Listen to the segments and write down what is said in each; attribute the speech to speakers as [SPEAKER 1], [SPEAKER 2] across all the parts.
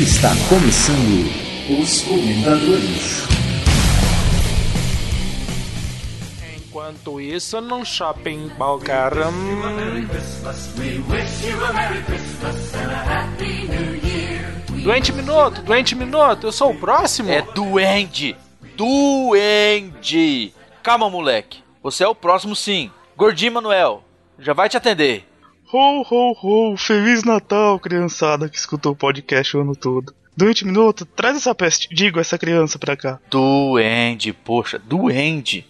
[SPEAKER 1] Está começando os Comentadores.
[SPEAKER 2] Enquanto isso, no shopping Balcarram. Doente Minuto, Doente Minuto, eu sou o próximo?
[SPEAKER 3] É duende! Duende! Calma, moleque. Você é o próximo sim. Gordinho Manuel, já vai te atender.
[SPEAKER 4] Ho, ho, ho! Feliz Natal, criançada que escutou o podcast o ano todo. Doente minuto, traz essa peste, digo, essa criança pra cá.
[SPEAKER 3] Duende, poxa, duende.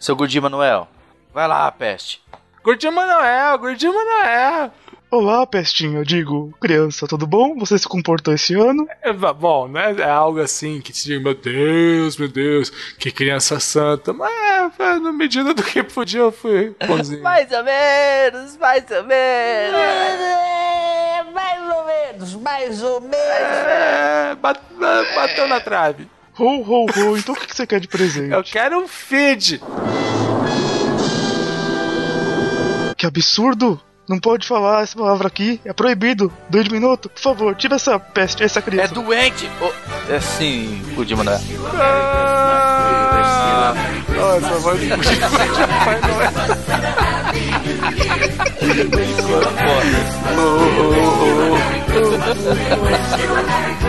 [SPEAKER 3] Seu Gordinho Manuel, vai lá, peste.
[SPEAKER 2] Gordinho Manuel, Gordinho Manuel.
[SPEAKER 4] Olá, pestinho, eu digo, criança, tudo bom? Você se comportou esse ano?
[SPEAKER 2] É, bom, né? É algo assim que te diga, meu Deus, meu Deus, que criança santa. Mas, é, na medida do que podia, eu fui bonzinho.
[SPEAKER 3] Mais ou menos, mais ou menos.
[SPEAKER 5] Mais ou menos, mais ou menos.
[SPEAKER 2] É, bat- bateu na trave.
[SPEAKER 4] Ho, ho, ho, então o que você quer de presente?
[SPEAKER 2] Eu quero um feed.
[SPEAKER 4] Que absurdo! Não pode falar essa palavra aqui, é proibido. Doente minuto, por favor, tira essa peste, essa
[SPEAKER 3] É
[SPEAKER 4] criança.
[SPEAKER 3] doente. Oh, é sim, Gordinho Manuel.
[SPEAKER 2] Ah, nossa, de Papai Noel.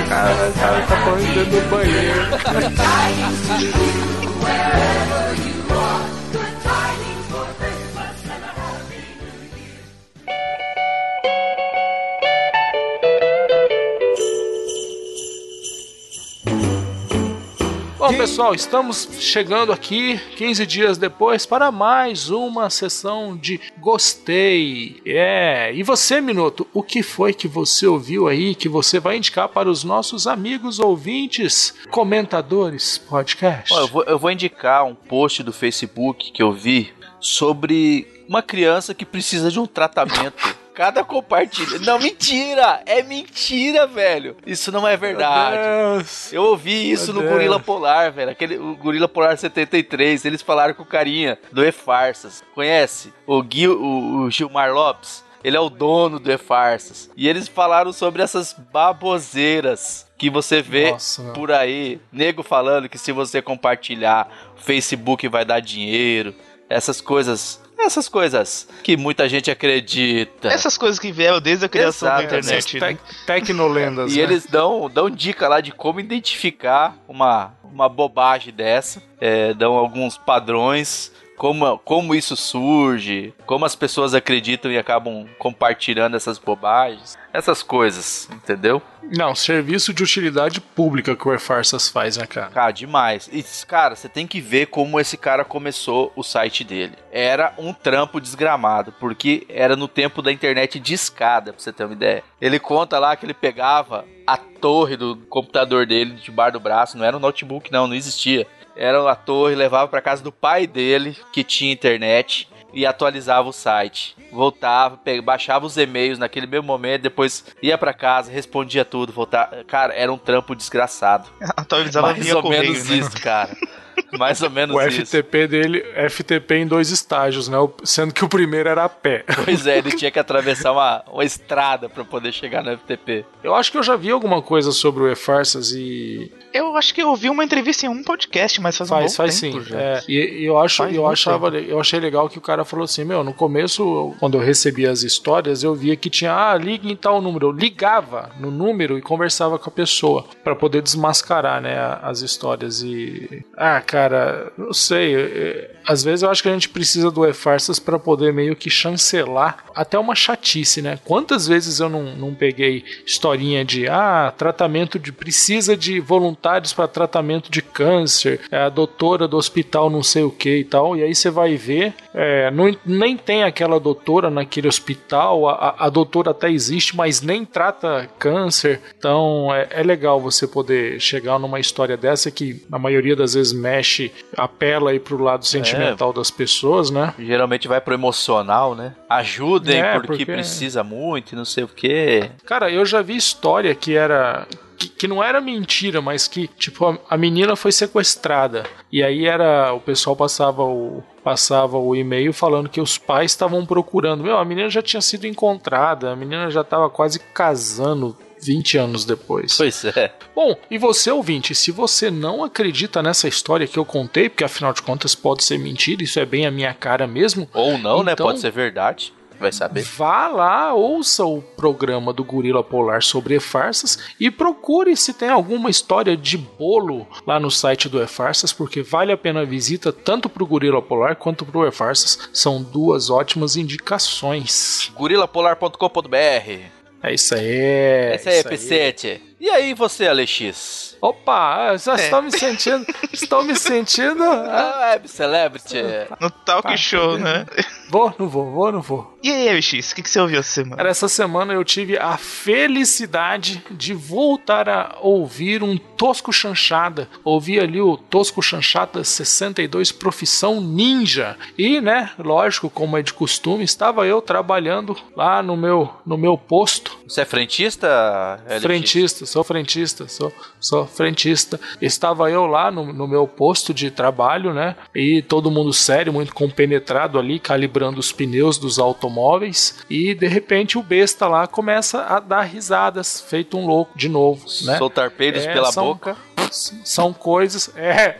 [SPEAKER 2] Cara, cara tá falando dentro do banheiro. Bom, pessoal, estamos chegando aqui 15 dias depois para mais uma sessão de Gostei. É, e você, Minuto, o que foi que você ouviu aí que você vai indicar para os nossos amigos ouvintes, comentadores, podcast?
[SPEAKER 3] Ó, eu, vou, eu vou indicar um post do Facebook que eu vi sobre uma criança que precisa de um tratamento. Cada compartilha. Não, mentira! É mentira, velho! Isso não é verdade. Eu ouvi isso no. Gorila Polar, velho. Aquele, o Gorila Polar 73. Eles falaram com o carinha do E-Farsas. Conhece? O, Gui, o, o Gilmar Lopes. Ele é o dono do E-Farsas. E eles falaram sobre essas baboseiras que você vê
[SPEAKER 2] Nossa,
[SPEAKER 3] por aí. Nego falando que se você compartilhar, o Facebook vai dar dinheiro. Essas coisas. Essas coisas que muita gente acredita.
[SPEAKER 4] Essas coisas que vieram desde a criação da
[SPEAKER 3] Exato,
[SPEAKER 4] internet. né?
[SPEAKER 2] Tec tecnolendas,
[SPEAKER 3] E
[SPEAKER 2] né?
[SPEAKER 3] eles dão, dão dica lá de como identificar uma, uma bobagem dessa. É, dão alguns padrões, como, como isso surge, como as pessoas acreditam e acabam compartilhando essas bobagens. Essas coisas, entendeu?
[SPEAKER 2] Não, serviço de utilidade pública que o E-Farsas faz, né, cara?
[SPEAKER 3] Cara, demais. E, cara, você tem que ver como esse cara começou o site dele. Era um trampo desgramado, porque era no tempo da internet de escada, pra você ter uma ideia. Ele conta lá que ele pegava a torre do computador dele debaixo do braço, não era um notebook, não, não existia. Era a torre, levava pra casa do pai dele, que tinha internet, e atualizava o site. Voltava, baixava os e-mails naquele mesmo momento, depois ia pra casa, respondia tudo, voltava. Cara, era um trampo desgraçado.
[SPEAKER 4] Atualizava
[SPEAKER 3] Mais ou
[SPEAKER 4] correio,
[SPEAKER 3] menos
[SPEAKER 4] né?
[SPEAKER 3] isso, cara. Mais ou menos
[SPEAKER 2] O
[SPEAKER 3] isso.
[SPEAKER 2] FTP dele, FTP em dois estágios, né? Sendo que o primeiro era a pé.
[SPEAKER 3] Pois é, ele tinha que atravessar uma, uma estrada pra poder chegar no FTP.
[SPEAKER 2] Eu acho que eu já vi alguma coisa sobre o E-Farsas e
[SPEAKER 4] Eu acho que eu ouvi uma entrevista em um podcast, mas faz,
[SPEAKER 2] faz,
[SPEAKER 4] um bom
[SPEAKER 2] faz
[SPEAKER 4] tempo
[SPEAKER 2] sim.
[SPEAKER 4] já.
[SPEAKER 2] É, e, e eu acho,
[SPEAKER 4] Faz
[SPEAKER 2] eu achava, eu achei legal que o cara falou assim, meu, no começo, eu- quando eu recebia as histórias, eu via que tinha, ah, ligue em tal número. Eu ligava no número e conversava com a pessoa pra poder desmascarar, né, as histórias e ah, cara, não sei, é, às vezes eu acho que a gente precisa do E-Farsas pra poder meio que chancelar até uma chatice, né? Quantas vezes eu não, não peguei historinha de ah, tratamento de precisa de voluntários para tratamento de câncer, é a doutora do hospital não sei o que e tal, e aí você vai ver, é, não, nem tem aquela doutora naquele hospital, a, a- doutora até existe, mas nem trata câncer, então é, é legal você poder chegar numa história dessa que na maioria das vezes mexe, apela aí pro lado sentimental das pessoas, né?
[SPEAKER 3] Geralmente vai pro emocional, né? Ajudem
[SPEAKER 2] É,
[SPEAKER 3] porque,
[SPEAKER 2] porque-
[SPEAKER 3] precisa muito e não sei o quê.
[SPEAKER 2] Cara, eu já vi história que era. Que, que não era mentira, mas que, tipo, a, a menina foi sequestrada. E aí era. O pessoal passava o. Passava o e-mail falando que os pais estavam procurando. Meu, a menina já tinha sido encontrada, a menina já estava quase casando, 20 anos depois.
[SPEAKER 3] Pois é.
[SPEAKER 2] Bom, e você ouvinte, se você não acredita nessa história que eu contei, porque afinal de contas pode ser mentira, isso é bem a minha cara mesmo.
[SPEAKER 3] Ou não, né?
[SPEAKER 2] Então-
[SPEAKER 3] Pode ser verdade. Vai saber.
[SPEAKER 2] Vá lá, ouça o programa do Gorila Polar sobre E-Farsas e procure se tem alguma história de bolo lá no site do E-Farsas, porque vale a pena a visita tanto pro Gorila Polar quanto pro E-Farsas. São duas ótimas indicações.
[SPEAKER 3] gorilapolar.com.br
[SPEAKER 2] É isso aí.
[SPEAKER 3] Esse aí,
[SPEAKER 2] isso
[SPEAKER 3] P7. E aí você, Alex?
[SPEAKER 2] Opa, já
[SPEAKER 4] É.
[SPEAKER 2] estou me sentindo. estou me sentindo. ah,
[SPEAKER 3] Ah, Web Celebrity.
[SPEAKER 4] No Talk
[SPEAKER 2] Tá,
[SPEAKER 4] Show, né?
[SPEAKER 2] Vou, não vou, vou, não vou.
[SPEAKER 4] E aí, MX, o que, que você ouviu essa semana?
[SPEAKER 2] Cara, essa semana eu tive a felicidade de voltar a ouvir um Tosco Chanchada. Ouvi ali o Tosco Chanchada 62 Profissão Ninja. E, né, lógico, como é de costume, estava eu trabalhando lá no meu, no meu posto.
[SPEAKER 3] Você é frentista, Alex?
[SPEAKER 2] Frentista, sou frentista, sou, sou frentista. Estava eu lá no, no meu posto de trabalho, né? E todo mundo sério, muito compenetrado ali, calibrando os pneus dos automóveis. E de repente o besta lá começa a dar risadas, feito um louco de novo, né?
[SPEAKER 3] Soltar peidos
[SPEAKER 2] É,
[SPEAKER 3] pela
[SPEAKER 2] são-
[SPEAKER 3] boca.
[SPEAKER 2] São coisas. É,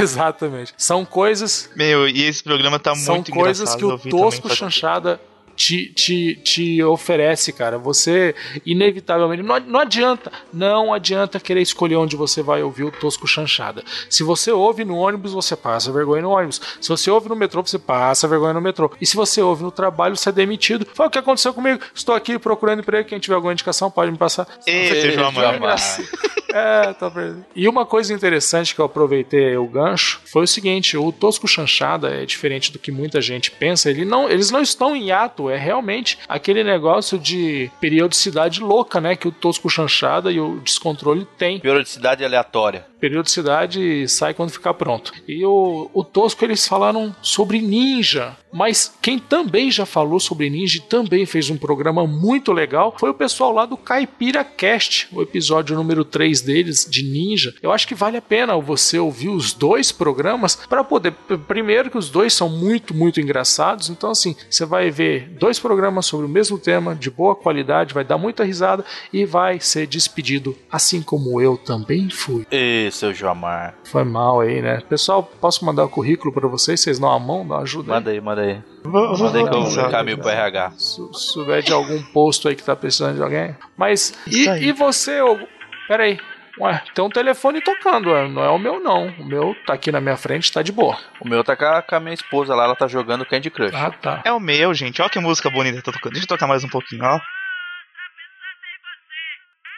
[SPEAKER 2] exatamente. São coisas.
[SPEAKER 4] Meu, e esse programa tá
[SPEAKER 2] São
[SPEAKER 4] muito
[SPEAKER 2] coisas
[SPEAKER 4] engraçado.
[SPEAKER 2] que o Tosco Chanchada te, te, te oferece, cara. Você, inevitavelmente. Não, não adianta. Não adianta querer escolher onde você vai ouvir o Tosco Chanchada. Se você ouve no ônibus, você passa vergonha no ônibus. Se você ouve no metrô, você passa vergonha no metrô. E se você ouve no trabalho, você é demitido. Foi o que aconteceu comigo. Estou aqui procurando emprego. Quem tiver alguma indicação, pode me passar.
[SPEAKER 4] Esse, João
[SPEAKER 3] João
[SPEAKER 4] Amaro.
[SPEAKER 2] É, tá perdido. E uma coisa interessante que eu aproveitei o gancho foi o seguinte: o Tosco Chanchada é diferente do que muita gente pensa. Ele não, eles não estão em hiato, é realmente aquele negócio de periodicidade louca, né? Que o Tosco Chanchada e o Descontrole tem.
[SPEAKER 3] Periodicidade aleatória.
[SPEAKER 2] Periodicidade sai quando ficar pronto. E o, o Tosco eles falaram sobre ninja. Mas quem também já falou sobre ninja e também fez um programa muito legal foi o pessoal lá do Caipira Cast, o episódio número 3 deles de ninja. Eu acho que vale a pena você ouvir os dois programas para poder. Primeiro, que os dois são muito, muito engraçados. Então, assim, você vai ver dois programas sobre o mesmo tema, de boa qualidade, vai dar muita risada e vai ser despedido, assim como eu também fui.
[SPEAKER 3] Ê, seu Joamar.
[SPEAKER 2] Foi mal aí, né? Pessoal, posso mandar o currículo pra vocês? Vocês dão a mão, dão ajuda? aí?
[SPEAKER 3] Manda aí, manda aí.
[SPEAKER 4] Vou,
[SPEAKER 3] Manda aí
[SPEAKER 4] vou
[SPEAKER 3] que eu encaminho pro RH.
[SPEAKER 2] Se souber de algum posto aí que tá precisando de alguém. Mas, e, e você? ô- Pera aí. Ué, tem um telefone tocando, ué, não é o meu não. O meu tá aqui na minha frente, tá de boa.
[SPEAKER 3] O meu tá com a, minha esposa lá, ela tá jogando Candy Crush.
[SPEAKER 2] Ah, tá.
[SPEAKER 4] É o meu, gente. Olha que música bonita que tá tocando. Deixa eu tocar mais um pouquinho, ó.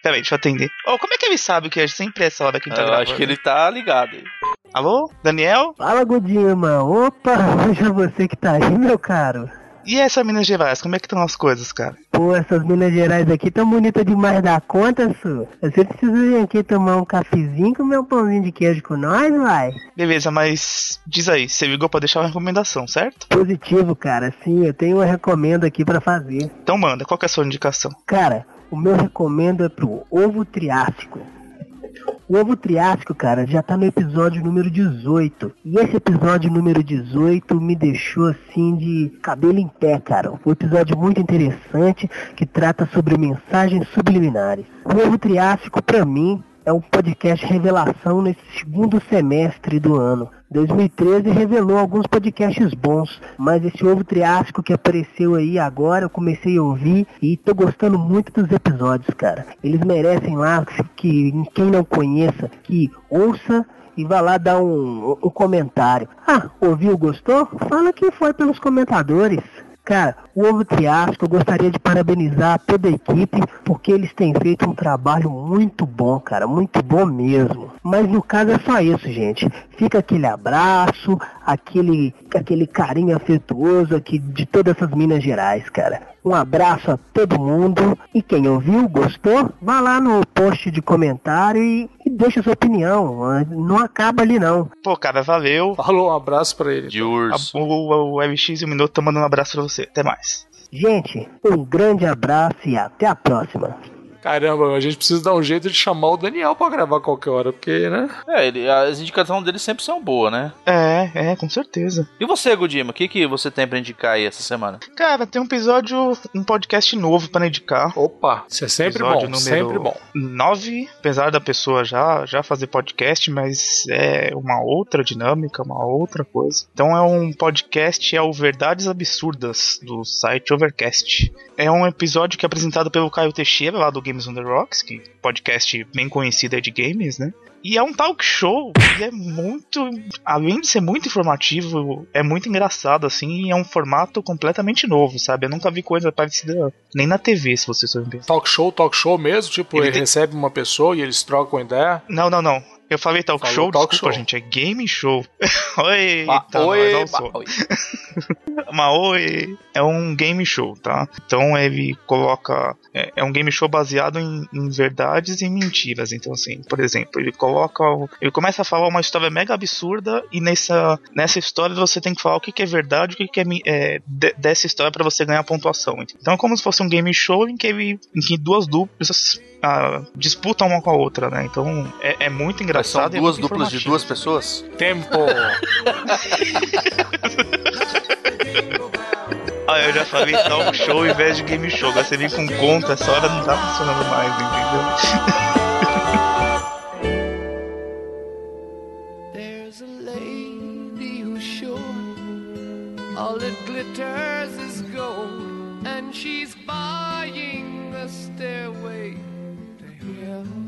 [SPEAKER 4] Peraí, deixa eu atender. Ô, como é que ele sabe que é sempre essa hora que ele tá
[SPEAKER 3] eu
[SPEAKER 4] gravando?
[SPEAKER 3] acho que ele tá ligado aí.
[SPEAKER 4] Alô? Daniel?
[SPEAKER 6] Fala, Godima. Opa, hoje é você que tá aí, meu caro.
[SPEAKER 4] E essa Minas Gerais, como é que estão as coisas, cara?
[SPEAKER 6] Pô, essas Minas Gerais aqui tão bonitas demais da conta, su. Você precisa vir aqui tomar um cafezinho comer um pãozinho de queijo com nós, vai.
[SPEAKER 4] Beleza, mas diz aí, você ligou pra deixar uma recomendação, certo?
[SPEAKER 6] Positivo, cara. Sim, eu tenho uma recomenda aqui pra fazer.
[SPEAKER 4] Então manda, qual que é a sua indicação?
[SPEAKER 6] Cara, o meu recomendo é pro ovo triássico. O ovo triássico, cara, já tá no episódio número 18. E esse episódio número 18 me deixou assim de cabelo em pé, cara. Um episódio muito interessante que trata sobre mensagens subliminares. O ovo triássico, pra mim, é um podcast revelação nesse segundo semestre do ano. 2013 revelou alguns podcasts bons, mas esse ovo triássico que apareceu aí agora eu comecei a ouvir e tô gostando muito dos episódios, cara. Eles merecem lá que quem não conheça, que ouça e vá lá dar um, um comentário. Ah, ouviu, gostou? Fala que foi pelos comentadores. Cara, o Ovo Triássico, eu gostaria de parabenizar toda a equipe, porque eles têm feito um trabalho muito bom, cara, muito bom mesmo. Mas no caso é só isso, gente. Fica aquele abraço, aquele, aquele carinho afetuoso aqui de todas essas Minas Gerais, cara. Um abraço a todo mundo e quem ouviu, gostou, vá lá no post de comentário e, e deixa sua opinião. Não acaba ali não.
[SPEAKER 4] Pô, cara, valeu.
[SPEAKER 2] Falou um abraço pra ele.
[SPEAKER 3] De urso.
[SPEAKER 4] o, o, o MX e o Minuto tá mandando um abraço pra você. Até mais.
[SPEAKER 6] Gente, um grande abraço e até a próxima.
[SPEAKER 2] Caramba, a gente precisa dar um jeito de chamar o Daniel pra gravar qualquer hora, porque, né?
[SPEAKER 3] É, ele, as indicações dele sempre são boas, né?
[SPEAKER 4] É, é, com certeza.
[SPEAKER 3] E você, Godima, o que, que você tem pra indicar aí essa semana?
[SPEAKER 4] Cara, tem um episódio, um podcast novo pra indicar.
[SPEAKER 2] Opa, isso é sempre
[SPEAKER 4] Episódio
[SPEAKER 2] bom,
[SPEAKER 4] número
[SPEAKER 2] sempre bom.
[SPEAKER 4] 9, apesar da pessoa já, já fazer podcast, mas é uma outra dinâmica, uma outra coisa. Então é um podcast, é o Verdades Absurdas, do site Overcast. É um episódio que é apresentado pelo Caio Teixeira, lá do Games on the Rocks, que é podcast bem conhecido aí de games, né? E é um talk show e é muito. Além de ser muito informativo, é muito engraçado, assim, e é um formato completamente novo, sabe? Eu nunca vi coisa parecida nem na TV, se você souber pensar.
[SPEAKER 2] Talk show, talk show mesmo, tipo,
[SPEAKER 4] Ele
[SPEAKER 2] ele,
[SPEAKER 4] tem-
[SPEAKER 2] recebe uma pessoa e eles trocam ideia.
[SPEAKER 4] Não, não, não. Eu falei talk
[SPEAKER 2] Falou
[SPEAKER 4] show,
[SPEAKER 2] talk
[SPEAKER 4] desculpa,
[SPEAKER 2] show.
[SPEAKER 4] gente, é game show. oi, tá,
[SPEAKER 3] oi,
[SPEAKER 4] nós,
[SPEAKER 3] oi.
[SPEAKER 4] É um game show, tá? Então ele coloca. É, é um game show baseado em, em verdades e mentiras. Então, assim, por exemplo, ele coloca. Ele começa a falar uma história mega absurda e nessa, nessa história você tem que falar o que, que é verdade o que, que é, é de- dessa história pra você ganhar pontuação. Então é como se fosse um game show em que, ele, em que duas duplas ah, disputam uma com a outra, né? Então é, é muito
[SPEAKER 3] Mas
[SPEAKER 4] engraçado.
[SPEAKER 3] são duas duplas de duas pessoas?
[SPEAKER 2] Tempo!
[SPEAKER 4] Ah, eu já falei talk show em vez de game show. Agora você vem com conta, essa hora não tá funcionando mais, entendeu?
[SPEAKER 7] There's a lady who's sure all that glitters is gold, and she's buying a stairway to heaven.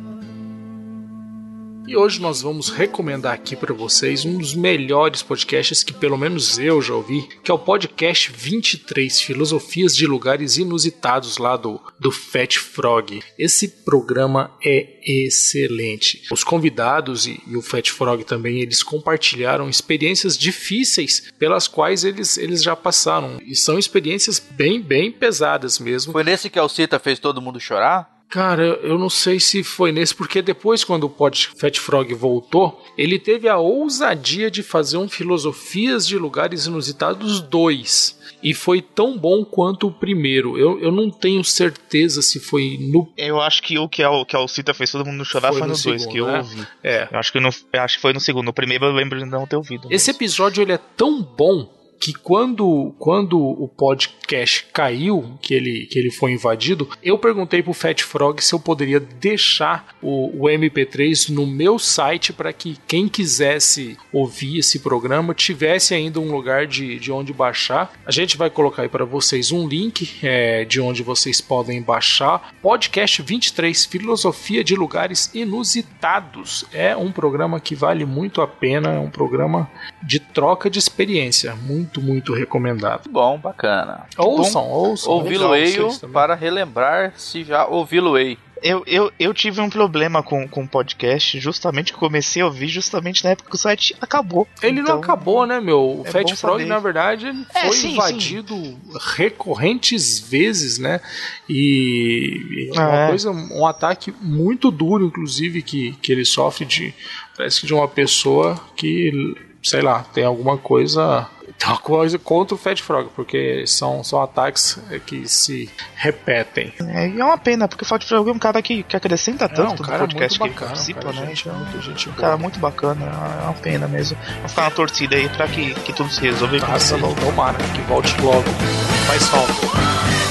[SPEAKER 2] E hoje nós vamos recomendar aqui para vocês um dos melhores podcasts que pelo menos eu já ouvi, que é o podcast 23 Filosofias de Lugares Inusitados lá do, do Fat Frog. Esse programa é excelente. Os convidados e, e o Fat Frog também, eles compartilharam experiências difíceis pelas quais eles, eles já passaram. E são experiências bem, bem pesadas mesmo.
[SPEAKER 3] Foi nesse que a Alcita fez todo mundo chorar?
[SPEAKER 2] Cara, eu não sei se foi nesse, porque depois, quando o Pod Fat Frog voltou, ele teve a ousadia de fazer um Filosofias de Lugares Inusitados 2. E foi tão bom quanto o primeiro. Eu, eu não tenho certeza se foi no.
[SPEAKER 4] Eu acho que o que a, que a Alcita fez todo mundo chorar
[SPEAKER 2] Foi
[SPEAKER 4] foi,
[SPEAKER 2] no
[SPEAKER 4] no dois
[SPEAKER 2] segundo,
[SPEAKER 4] que eu
[SPEAKER 2] né?
[SPEAKER 4] ouvi.
[SPEAKER 2] É.
[SPEAKER 4] Eu acho que, eu acho que foi no segundo. No primeiro eu lembro de não ter ouvido.
[SPEAKER 2] Esse episódio ele é tão bom que quando, quando o podcast caiu, que ele, que ele foi invadido, eu perguntei pro Fat Frog se eu poderia deixar o, o MP3 no meu site para que quem quisesse ouvir esse programa tivesse ainda um lugar de, de onde baixar. A gente vai colocar aí para vocês um link é, de onde vocês podem baixar. Podcast 23 Filosofia de Lugares Inusitados. É um programa que vale muito a pena, é um programa de troca de experiência. Muito, muito recomendado.
[SPEAKER 3] Bom, bacana.
[SPEAKER 2] Ouçam, ouçam.
[SPEAKER 3] Ouvi-lo-ei
[SPEAKER 2] Legal, vocês também.
[SPEAKER 3] para relembrar se já ouvi-lo-ei.
[SPEAKER 4] Eu, eu, eu tive um problema com com o podcast, justamente que eu comecei a ouvir justamente na época que o site acabou.
[SPEAKER 2] Ele
[SPEAKER 4] Então,
[SPEAKER 2] não acabou, né, meu? O
[SPEAKER 4] é
[SPEAKER 2] Fat
[SPEAKER 4] bom
[SPEAKER 2] Frog,
[SPEAKER 4] saber.
[SPEAKER 2] na verdade, ele
[SPEAKER 4] É,
[SPEAKER 2] foi
[SPEAKER 4] sim,
[SPEAKER 2] invadido recorrentes vezes, né? E, e é uma
[SPEAKER 4] É.
[SPEAKER 2] coisa, um ataque muito duro, inclusive, que, que ele sofre de. Parece que de uma pessoa que, sei lá, tem alguma coisa. Uma coisa contra o Fat Frog, porque são, são ataques é, que se repetem.
[SPEAKER 4] É, e é uma pena, porque o Fat Frog é um cara que, que acrescenta
[SPEAKER 2] É
[SPEAKER 4] tanto
[SPEAKER 2] um
[SPEAKER 4] no
[SPEAKER 2] cara
[SPEAKER 4] podcast
[SPEAKER 2] muito
[SPEAKER 4] que
[SPEAKER 2] bacana,
[SPEAKER 4] ele participa,
[SPEAKER 2] cara,
[SPEAKER 4] né?
[SPEAKER 2] gente,
[SPEAKER 4] Então,
[SPEAKER 2] muita gente
[SPEAKER 4] um
[SPEAKER 2] boa.
[SPEAKER 4] cara muito bacana, é uma pena mesmo. Vamos ficar na torcida aí pra que, que tudo se resolva e
[SPEAKER 2] Ah,
[SPEAKER 4] voltar.
[SPEAKER 2] tomara que volte logo. Faz falta.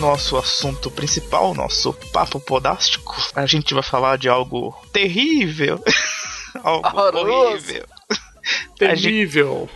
[SPEAKER 4] Nosso assunto principal, nosso papo podástico, a gente vai falar de algo terrível. algo
[SPEAKER 3] Horroroso.
[SPEAKER 4] horrível.
[SPEAKER 2] Terrível.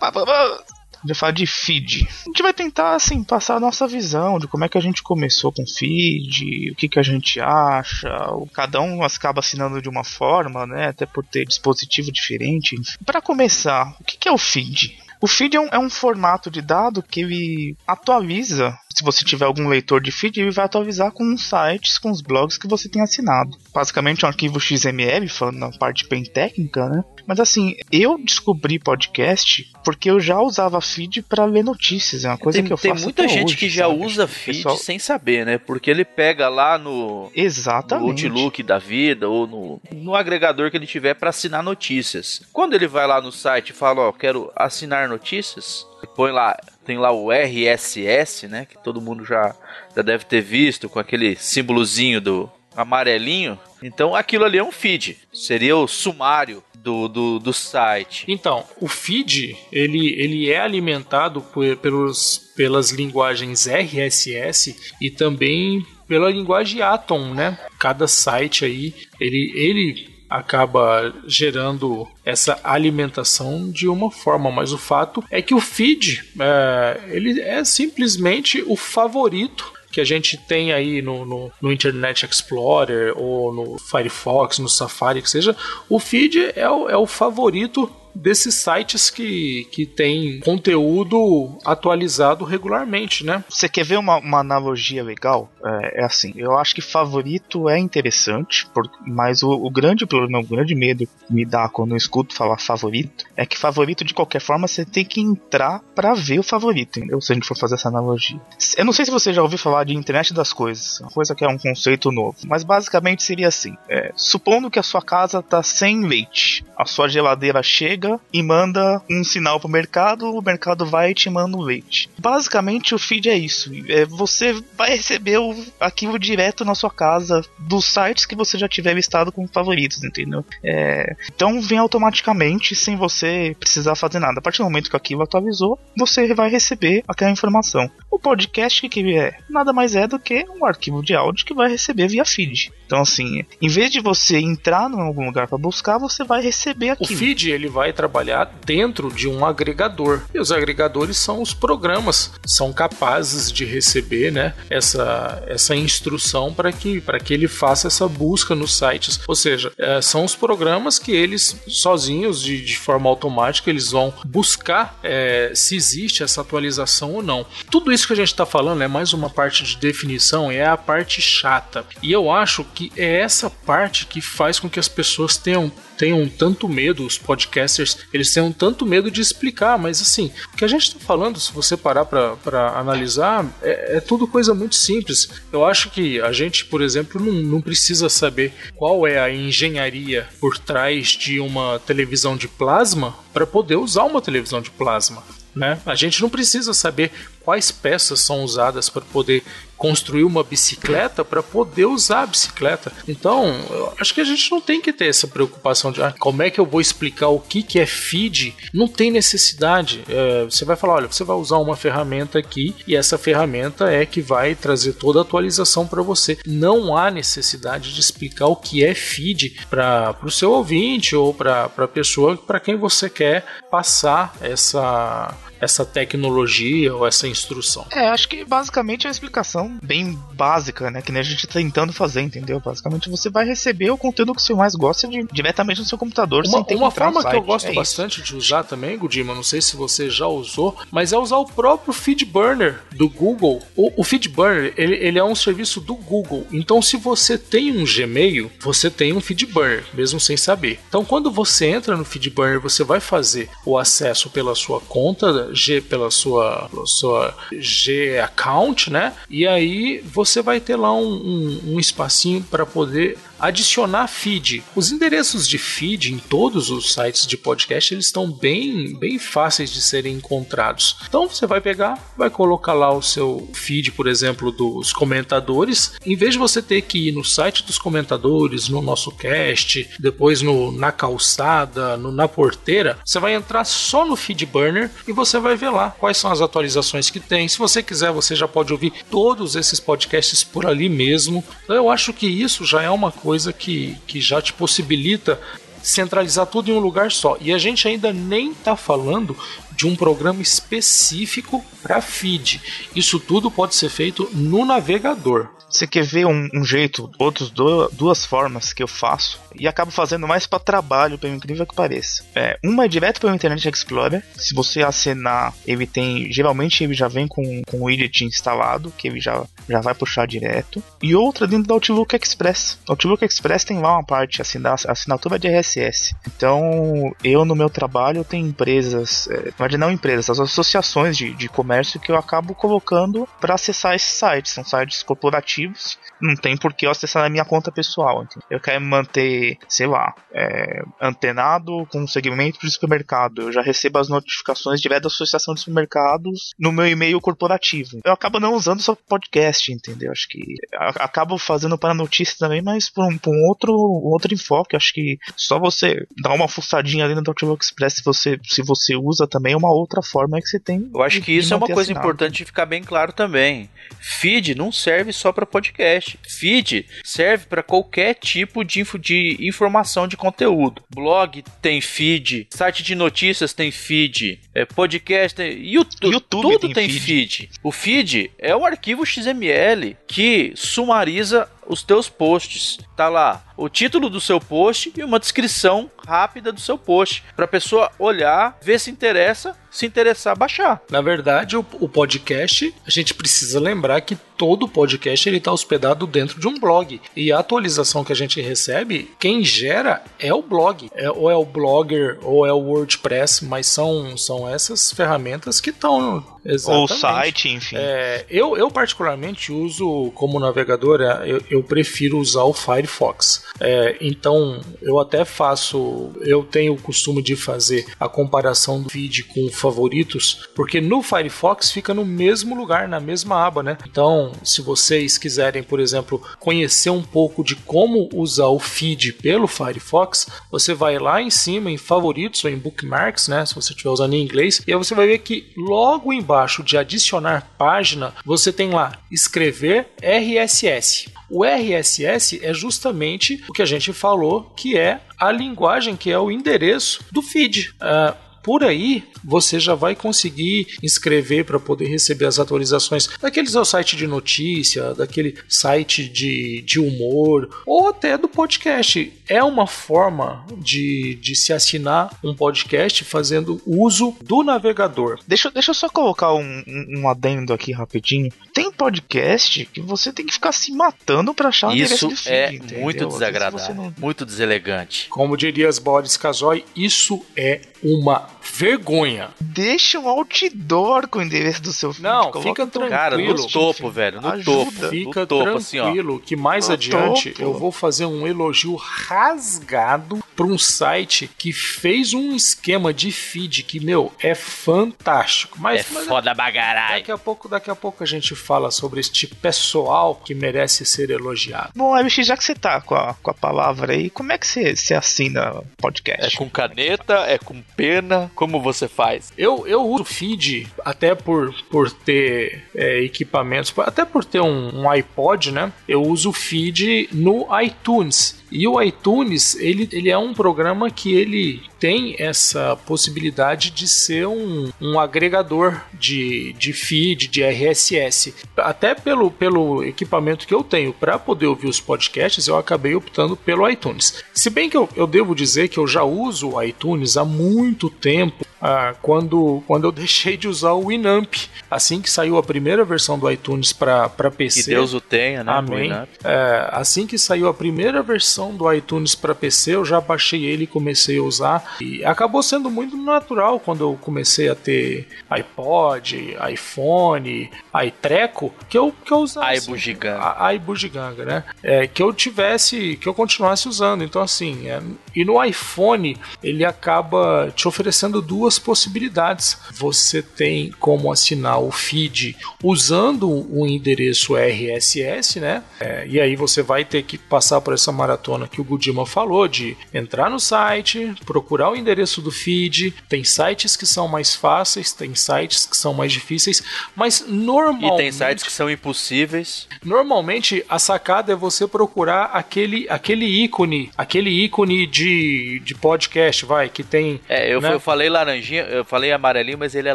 [SPEAKER 4] a gente vai falar de feed. A gente vai tentar, assim, passar a nossa visão de como é que a gente começou com feed, o que, que a gente acha. o- Cada um acaba assinando de uma forma, né? Até por ter dispositivo diferente. Para começar, o que, que é o feed? O feed é um, é um formato de dado que ele atualiza. Se você tiver algum leitor de feed, ele vai atualizar com os sites, com os blogs que você tem assinado. Basicamente é um arquivo XML, falando na parte bem técnica, né? Mas assim, eu descobri podcast porque eu já usava feed para ler notícias. É uma coisa
[SPEAKER 3] tem,
[SPEAKER 4] que eu
[SPEAKER 3] tem
[SPEAKER 4] faço
[SPEAKER 3] muita
[SPEAKER 4] até
[SPEAKER 3] gente
[SPEAKER 4] hoje,
[SPEAKER 3] que já
[SPEAKER 4] sabe?
[SPEAKER 3] usa feed
[SPEAKER 4] Pessoal-
[SPEAKER 3] sem saber, né? Porque ele pega lá no, no
[SPEAKER 4] Exatamente.
[SPEAKER 3] Outlook da vida ou no, no agregador que ele tiver para assinar notícias. Quando ele vai lá no site e fala, ó, quero assinar notícias, põe lá, tem lá o RSS, né, que todo mundo já, já deve ter visto com aquele símbolozinho do amarelinho. Então aquilo ali é um feed, seria o sumário do, do, do site.
[SPEAKER 2] Então, o feed, ele, ele é alimentado por- pelos, pelas linguagens RSS e também pela linguagem Atom, né? Cada site aí, ele, ele acaba gerando essa alimentação de uma forma, mas o fato é que o feed, é, ele é simplesmente o favorito que a gente tem aí no, no, no Internet Explorer ou no Firefox, no Safari, que seja, o feed é o, é o favorito desses sites que, que tem conteúdo atualizado regularmente, né?
[SPEAKER 4] Você quer ver uma, uma analogia legal? É, é assim, eu acho que favorito é interessante, por- mas o, o grande problema, o grande medo que me dá quando eu escuto falar favorito é que favorito, de qualquer forma, você tem que entrar pra ver o favorito, entendeu? Se a gente for fazer essa analogia. Eu não sei se você já ouviu falar de internet das coisas, uma coisa que é um conceito novo, mas basicamente seria assim: é, supondo que a sua casa tá sem leite, a sua geladeira chega e manda um sinal pro mercado, o mercado vai e te manda o leite. Basicamente o feed é isso. É, você vai receber o arquivo direto na sua casa dos sites que você já tiver listado como favoritos, entendeu? É, então vem automaticamente sem você precisar fazer nada. A partir do momento que o arquivo atualizou, você vai receber aquela informação. O podcast, o que é? Nada mais é do que um arquivo de áudio que vai receber via feed. Então, assim, em vez de você entrar em algum lugar para buscar, você vai receber
[SPEAKER 2] O
[SPEAKER 4] aquilo.
[SPEAKER 2] feed ele vai trabalhar dentro de um agregador. E os agregadores são os programas, são capazes de receber, né, essa, essa instrução para que, que ele faça essa busca nos sites. Ou seja, eh, são os programas que eles sozinhos, de, de forma automática, eles vão buscar eh, se existe essa atualização ou não. Tudo isso que a gente está falando é mais uma parte de definição, é a parte chata. E eu acho que é essa parte que faz com que as pessoas tenham tenham tanto medo, os podcasters, eles tenham tanto medo de explicar, mas assim, o que a gente está falando, se você parar para analisar, é, é tudo coisa muito simples. Eu acho que a gente, por exemplo, não, não precisa saber qual é a engenharia por trás de uma televisão de plasma para poder usar uma televisão de plasma. Né? A gente não precisa saber quais peças são usadas para poder construir uma bicicleta para poder usar a bicicleta. Então, eu acho que a gente não tem que ter essa preocupação de ah, como é que eu vou explicar o que, que é feed. Não tem necessidade. É, você vai falar, olha, você vai usar uma ferramenta aqui e essa ferramenta é que vai trazer toda a atualização para você. Não há necessidade de explicar o que é feed para o seu ouvinte ou para a pessoa para quem você quer passar essa essa tecnologia ou essa instrução.
[SPEAKER 4] É, acho que basicamente é uma explicação bem básica, né? Que nem a gente tá tentando fazer, entendeu? Basicamente você vai receber o conteúdo que você mais gosta de, diretamente no seu computador
[SPEAKER 2] Uma, uma forma que eu gosto
[SPEAKER 4] É isso.
[SPEAKER 2] bastante de usar também, Gudima, não sei se você já usou, mas é usar o próprio FeedBurner do Google. O, o FeedBurner, ele, ele é um serviço do Google. Então, se você tem um Gmail, você tem um FeedBurner, mesmo sem saber. Então, quando você entra no FeedBurner, você vai fazer o acesso pela sua conta, G, pela sua, pela sua G account, né? E aí você vai ter lá um, um, um espacinho para poder adicionar feed. Os endereços de feed em todos os sites de podcast eles estão bem, bem fáceis de serem encontrados. Então você vai pegar, vai colocar lá o seu feed, por exemplo, dos comentadores. Em vez de você ter que ir no site dos comentadores, no nosso cast, depois no na calçada, no na porteira, você vai entrar só no FeedBurner e você vai ver lá quais são as atualizações que tem. Se você quiser, você já pode ouvir todos esses podcasts por ali mesmo. Então eu acho que isso já é uma coisa que, que já te possibilita centralizar tudo em um lugar só. E a gente ainda nem está falando de um programa específico para feed. Isso tudo pode ser feito no navegador.
[SPEAKER 4] Você quer ver um, um jeito, outros do- duas formas que eu faço e acabo fazendo mais para trabalho, pelo incrível que pareça. É, uma é direto pelo Internet Explorer. Se você assinar, ele tem, geralmente ele já vem com, com o widget instalado, que ele já, já vai puxar direto. E outra dentro do Outlook Express. O Outlook Express tem lá uma parte, assina- assinatura de RSS. Então, eu no meu trabalho tenho empresas, é, verdade não empresas, as associações de, de comércio que eu acabo colocando para acessar esses sites. São sites corporativos, leaves não tem por que eu acessar na minha conta pessoal. Eu quero me manter, sei lá, é, antenado com um segmento de supermercado. Eu já recebo as notificações direto da associação de supermercados no meu e-mail corporativo. Eu acabo não usando só podcast, entendeu? Acho que a- acabo fazendo para notícia também, mas por um, por um outro, um outro enfoque. Acho que só você dar uma fuçadinha ali no Outlook Express, se você, se você usa também, é uma outra forma que você tem.
[SPEAKER 3] Eu acho que isso é uma coisa
[SPEAKER 4] assinado.
[SPEAKER 3] importante de ficar bem claro também. Feed não serve só para podcast. Feed serve para qualquer tipo de, info- de informação de conteúdo. Blog tem feed, site de notícias tem feed, é, podcast tem. YouTube,
[SPEAKER 4] YouTube
[SPEAKER 3] tudo
[SPEAKER 4] tem
[SPEAKER 3] tem,
[SPEAKER 4] feed.
[SPEAKER 3] feed. O feed é um arquivo XML que sumariza os teus posts. Tá lá o título do seu post e uma descrição rápida do seu post para pessoa olhar, ver se interessa, se interessar, baixar.
[SPEAKER 2] Na verdade, o, o podcast, a gente precisa lembrar que todo podcast ele está hospedado dentro de um blog. E a atualização que a gente recebe, quem gera é o blog. É, ou é o Blogger, ou é o WordPress, mas são, são essas ferramentas que estão.
[SPEAKER 4] Ou o site, enfim.
[SPEAKER 2] É, eu, eu particularmente uso como navegador, é, eu, eu prefiro usar o Firefox. É, então eu até faço, eu tenho o costume de fazer a comparação do feed com favoritos, porque no Firefox fica no mesmo lugar, na mesma aba, né? Então, se vocês quiserem, por exemplo, conhecer um pouco de como usar o feed pelo Firefox, você vai lá em cima em favoritos ou em bookmarks, né? Se você estiver usando em inglês, e aí você vai ver que logo embaixo de adicionar página, você tem lá escrever RSS. O RSS é justamente o que a gente falou, que é a linguagem, que é o endereço do feed. Ah, por aí você já vai conseguir inscrever para poder receber as atualizações daquele seu site de notícia, daquele site de, de humor ou até do podcast. É uma forma de, de se assinar um podcast fazendo uso do navegador.
[SPEAKER 4] Deixa, deixa eu só colocar um, um, adendo aqui rapidinho. Tem podcast que você tem que ficar se matando pra achar
[SPEAKER 3] Isso
[SPEAKER 4] do feed,
[SPEAKER 3] é
[SPEAKER 4] entendeu?
[SPEAKER 3] muito desagradável,
[SPEAKER 4] não-
[SPEAKER 3] muito deselegante.
[SPEAKER 2] Como diria as Boris Casoy, isso é uma vergonha.
[SPEAKER 4] Deixa um outdoor com o endereço do seu feed.
[SPEAKER 2] Não, fica tranquilo.
[SPEAKER 3] Cara, no topo, velho, no
[SPEAKER 4] Ajuda.
[SPEAKER 3] topo.
[SPEAKER 2] Fica
[SPEAKER 3] no topo, assim, ó.
[SPEAKER 2] tranquilo que mais
[SPEAKER 4] No
[SPEAKER 2] adiante
[SPEAKER 4] topo.
[SPEAKER 2] eu vou fazer um elogio rasgado para um site que fez um esquema de feed que, meu, é fantástico. Mas,
[SPEAKER 3] É
[SPEAKER 2] mas
[SPEAKER 3] foda bagarai.
[SPEAKER 2] daqui a pouco, daqui a pouco a gente fala sobre este pessoal que merece ser elogiado.
[SPEAKER 4] Bom, MX, já que você tá com a, com a palavra aí, como é que você, você assina podcast?
[SPEAKER 3] É com caneta, é com pena, como você faz?
[SPEAKER 2] Eu, eu uso feed até por, por ter é, equipamentos, até por ter um, um iPod, né? Eu uso feed no iTunes. E o iTunes, ele, ele é um programa que ele tem essa possibilidade de ser um, um agregador de, de feed, de RSS. Até pelo, pelo equipamento que eu tenho para poder ouvir os podcasts, eu acabei optando pelo iTunes. Se bem que eu, eu devo dizer que eu já uso o iTunes há muito tempo, ah, quando, quando eu deixei de usar o Winamp. Assim que saiu a primeira versão do iTunes para PC.
[SPEAKER 3] Que Deus o tenha, né?
[SPEAKER 2] Amém. É, assim que saiu a primeira versão do iTunes para PC, eu já baixei ele e comecei a usar. E acabou sendo muito natural quando eu comecei a ter iPod, iPhone, iTreco, que eu, que eu usasse.
[SPEAKER 3] Ai, bugiganga.
[SPEAKER 2] A, a bugiganga, né? É, que eu tivesse, que eu continuasse usando. Então, assim, é, e no iPhone ele acaba te oferecendo duas possibilidades. Você tem como assinar o feed usando o endereço RSS, né? É, e aí você vai ter que passar por essa maratona que o Gudima falou de entrar no site, procurar o endereço do feed. Tem sites que são mais fáceis, tem sites que são mais difíceis, mas normalmente
[SPEAKER 3] E tem sites que são impossíveis.
[SPEAKER 2] Normalmente a sacada é você procurar aquele, aquele ícone, aquele ícone de de, de podcast, vai, que tem.
[SPEAKER 3] É, eu,
[SPEAKER 2] né?
[SPEAKER 3] eu falei laranjinha, eu falei amarelinho, mas ele é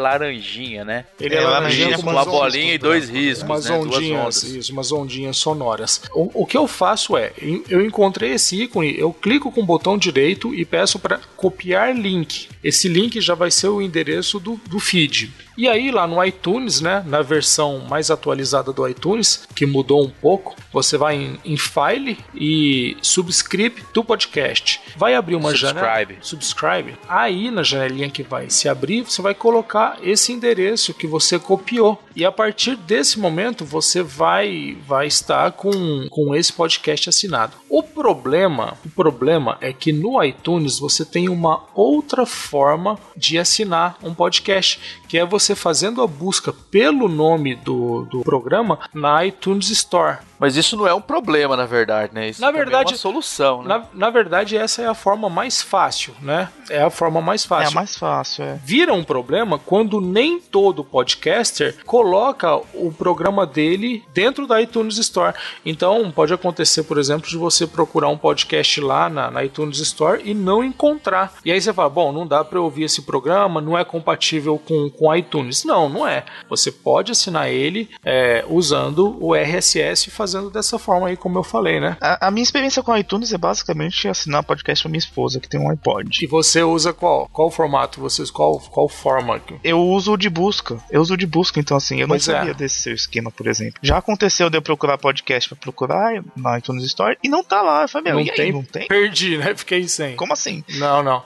[SPEAKER 3] laranjinha, né?
[SPEAKER 2] Ele
[SPEAKER 4] É,
[SPEAKER 2] é,
[SPEAKER 4] laranjinha
[SPEAKER 2] laranjinha
[SPEAKER 4] com
[SPEAKER 2] com
[SPEAKER 3] uma bolinha e dois riscos,
[SPEAKER 2] umas
[SPEAKER 3] né? Duas
[SPEAKER 2] ondinhas,
[SPEAKER 3] ondas.
[SPEAKER 2] isso, umas ondinhas sonoras. O, o que eu faço é, eu encontrei esse ícone, eu clico com o botão direito e peço para copiar link. Esse link já vai ser o endereço do, do feed. E aí lá no iTunes, né, na versão mais atualizada do iTunes, que mudou um pouco, você vai em, em File e Subscribe do podcast. Vai abrir uma janela.
[SPEAKER 3] Subscribe.
[SPEAKER 2] Subscribe. Aí na janelinha que vai se abrir, você vai colocar esse endereço que você copiou. E a partir desse momento você vai vai estar com, com esse podcast assinado. O problema, o problema é que no iTunes você tem uma outra forma de assinar um podcast, que é você fazendo a busca pelo nome do, do programa na iTunes Store.
[SPEAKER 3] Mas isso não é um problema, na verdade, né? Isso
[SPEAKER 2] Na verdade-
[SPEAKER 3] é uma solução, né?
[SPEAKER 2] Na, na verdade, essa é a forma mais fácil, né? É a forma mais
[SPEAKER 4] É
[SPEAKER 2] fácil.
[SPEAKER 4] a mais fácil, é.
[SPEAKER 2] vira um problema quando nem todo podcaster coloca o programa dele dentro da iTunes Store. Então, pode acontecer, por exemplo, de você procurar um podcast lá na, na iTunes Store e não encontrar. E aí você fala: bom, não dá para ouvir esse programa, não é compatível com, com iTunes. Não, não é. Você pode assinar ele é, usando o RSS fazendo dessa forma aí, como eu falei, né?
[SPEAKER 4] A, a minha experiência com iTunes é basicamente assinar podcast pra minha esposa, que tem um iPod.
[SPEAKER 2] E você usa qual? Qual formato? Vocês qual qual forma?
[SPEAKER 4] Eu uso o de busca. Eu uso o de busca, então assim, eu não
[SPEAKER 2] Pois é.
[SPEAKER 4] sabia desse seu esquema, por exemplo. Já aconteceu de eu procurar podcast pra procurar na iTunes Store e não tá lá. Eu falei, meu,
[SPEAKER 2] Não
[SPEAKER 4] e aí,
[SPEAKER 2] tem?
[SPEAKER 4] não tem?
[SPEAKER 2] Perdi, né? Fiquei sem.
[SPEAKER 4] Como assim?
[SPEAKER 2] Não, não.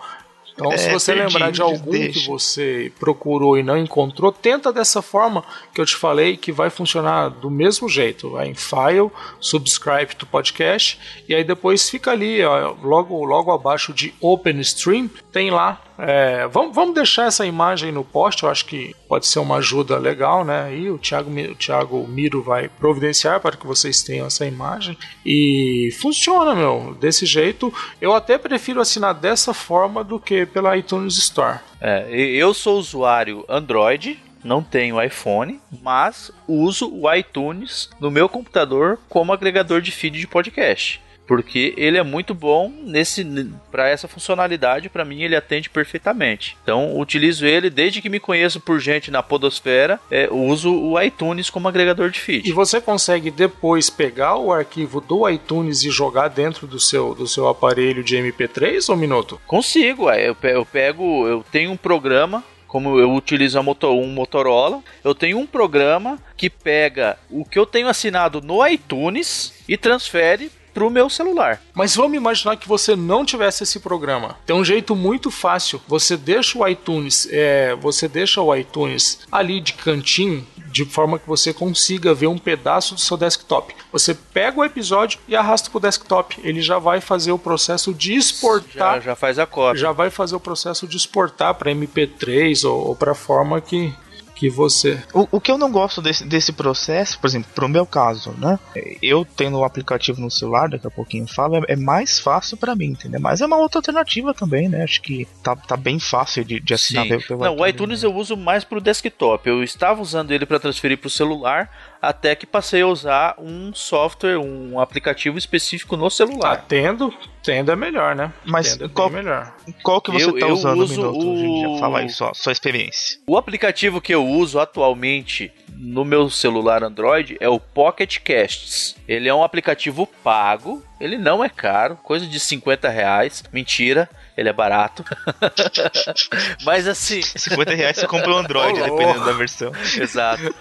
[SPEAKER 2] Então, se
[SPEAKER 4] É,
[SPEAKER 2] você
[SPEAKER 4] perdi,
[SPEAKER 2] lembrar de algum que
[SPEAKER 4] deixa.
[SPEAKER 2] você procurou e não encontrou, tenta dessa forma que eu te falei que vai funcionar do mesmo jeito. Vai em File, Subscribe to Podcast e aí depois fica ali, ó, logo, logo abaixo de Open Stream, tem lá. É, vamos, vamos deixar essa imagem no post, eu acho que pode ser uma ajuda legal, né? E o Thiago, o Thiago Miro vai providenciar para que vocês tenham essa imagem. E funciona, meu, desse jeito. Eu até prefiro assinar dessa forma do que pela iTunes Store.
[SPEAKER 3] É, eu sou usuário Android, não tenho iPhone, mas uso o iTunes no meu computador como agregador de feed de podcast. Porque ele é muito bom nesse para essa funcionalidade, para mim ele atende perfeitamente. Então utilizo ele desde que me conheço por gente na podosfera, é, uso o iTunes como agregador de
[SPEAKER 2] E
[SPEAKER 3] feed.
[SPEAKER 2] você consegue depois pegar o arquivo do iTunes e jogar dentro do seu, do seu aparelho de MP3 ou minuto?
[SPEAKER 3] Consigo, ué. eu, eu pego, eu tenho um programa, como eu utilizo um Motorola, eu tenho um programa que pega o que eu tenho assinado no iTunes e transfere pro meu celular.
[SPEAKER 2] Mas vamos imaginar que você não tivesse esse programa. Tem um jeito muito fácil. Você deixa o iTunes, é, você deixa o iTunes ali de cantinho, de forma que você consiga ver um pedaço do seu desktop. Você pega o episódio e arrasta pro desktop. Ele já vai fazer o processo de
[SPEAKER 3] Já,
[SPEAKER 2] exportar.
[SPEAKER 3] já faz a cópia.
[SPEAKER 2] Já vai fazer o processo de exportar para MP3 ou, ou para forma que que você
[SPEAKER 4] O, o que eu não gosto desse, desse processo, por exemplo, pro meu caso, né? Eu tendo o aplicativo no celular, daqui a pouquinho eu falo, é, é mais fácil pra mim, entendeu? Mas é uma outra alternativa também, né? Acho que tá, tá bem fácil de, de assinar
[SPEAKER 3] Sim.
[SPEAKER 4] pelo, pelo
[SPEAKER 3] Não, o iTunes eu uso mais pro desktop. Eu estava usando ele para transferir pro celular, até que passei a usar um software, um aplicativo específico no celular.
[SPEAKER 2] tendo, tendo é melhor, né?
[SPEAKER 4] Mas
[SPEAKER 2] tendo é
[SPEAKER 4] qual-
[SPEAKER 2] melhor.
[SPEAKER 4] Qual que você
[SPEAKER 3] Eu-
[SPEAKER 4] tá
[SPEAKER 3] eu
[SPEAKER 4] usando,
[SPEAKER 3] uso
[SPEAKER 4] Minuto, hoje em dia?
[SPEAKER 3] o-
[SPEAKER 4] Fala aí, só, sua experiência.
[SPEAKER 3] O aplicativo que eu uso atualmente no meu celular Android é o Pocket Casts. Ele é um aplicativo pago, ele não é caro, coisa de 50 reais. Mentira, ele é barato. Mas assim,
[SPEAKER 4] 50 reais você compra o Android,
[SPEAKER 2] Ô,
[SPEAKER 4] dependendo da versão.
[SPEAKER 3] exato.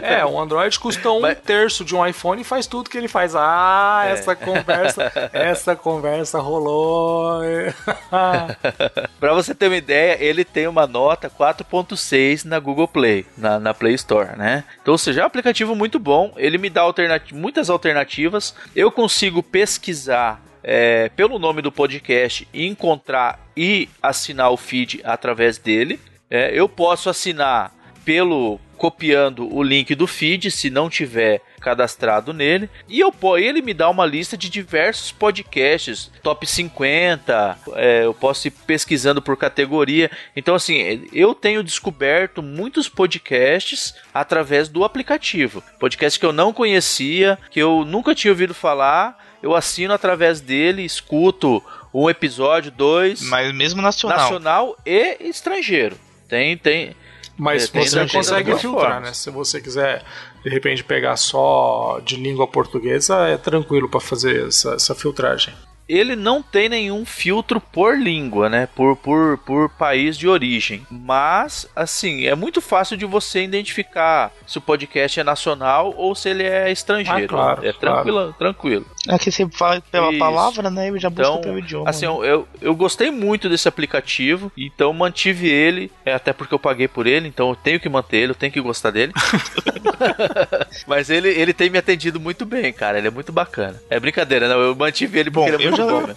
[SPEAKER 2] É, o Android custa um
[SPEAKER 3] Mas-
[SPEAKER 2] terço de um iPhone e faz tudo que ele faz. Ah,
[SPEAKER 3] É.
[SPEAKER 2] essa conversa, essa conversa rolou.
[SPEAKER 3] Pra você ter uma ideia, ele tem uma nota 4.6 na Google Play, na, na Play Store, né? Então, ou seja, é um aplicativo muito bom. Ele me dá alternati- muitas alternativas. Eu consigo pesquisar é, pelo nome do podcast encontrar e assinar o feed através dele. É, eu posso assinar pelo copiando o link do feed, se não tiver cadastrado nele, e eu ele me dá uma lista de diversos podcasts, top 50, é, eu posso ir pesquisando por categoria. Então, assim, eu tenho descoberto muitos podcasts através do aplicativo. Podcast que eu não conhecia, que eu nunca tinha ouvido falar, eu assino através dele, escuto Um episódio, dois.
[SPEAKER 4] Mas mesmo nacional.
[SPEAKER 3] Nacional e estrangeiro. Tem, tem.
[SPEAKER 2] Mas
[SPEAKER 3] É,
[SPEAKER 2] você consegue filtrar, né? Se você quiser, de repente, pegar só de língua portuguesa, é tranquilo pra fazer essa, essa filtragem.
[SPEAKER 3] Ele não tem nenhum filtro por língua, né? Por, por, por país de origem. Mas, assim, é muito fácil de você identificar se o podcast é nacional ou se ele é estrangeiro.
[SPEAKER 2] Ah, claro,
[SPEAKER 3] é tranquilo, tranquilo.
[SPEAKER 4] É que você fala pela
[SPEAKER 3] Isso.
[SPEAKER 4] palavra, né? E já busca
[SPEAKER 3] Então,
[SPEAKER 4] pelo idioma.
[SPEAKER 3] assim,
[SPEAKER 4] né?
[SPEAKER 3] eu, eu, eu gostei muito desse aplicativo, então mantive ele, é, até porque eu paguei por ele, então eu tenho que manter ele, eu tenho que gostar dele. Mas ele, ele tem me atendido muito bem, cara, ele é muito bacana. É brincadeira, não, eu mantive ele porque
[SPEAKER 4] Bom,
[SPEAKER 3] ele é
[SPEAKER 4] eu
[SPEAKER 3] muito né?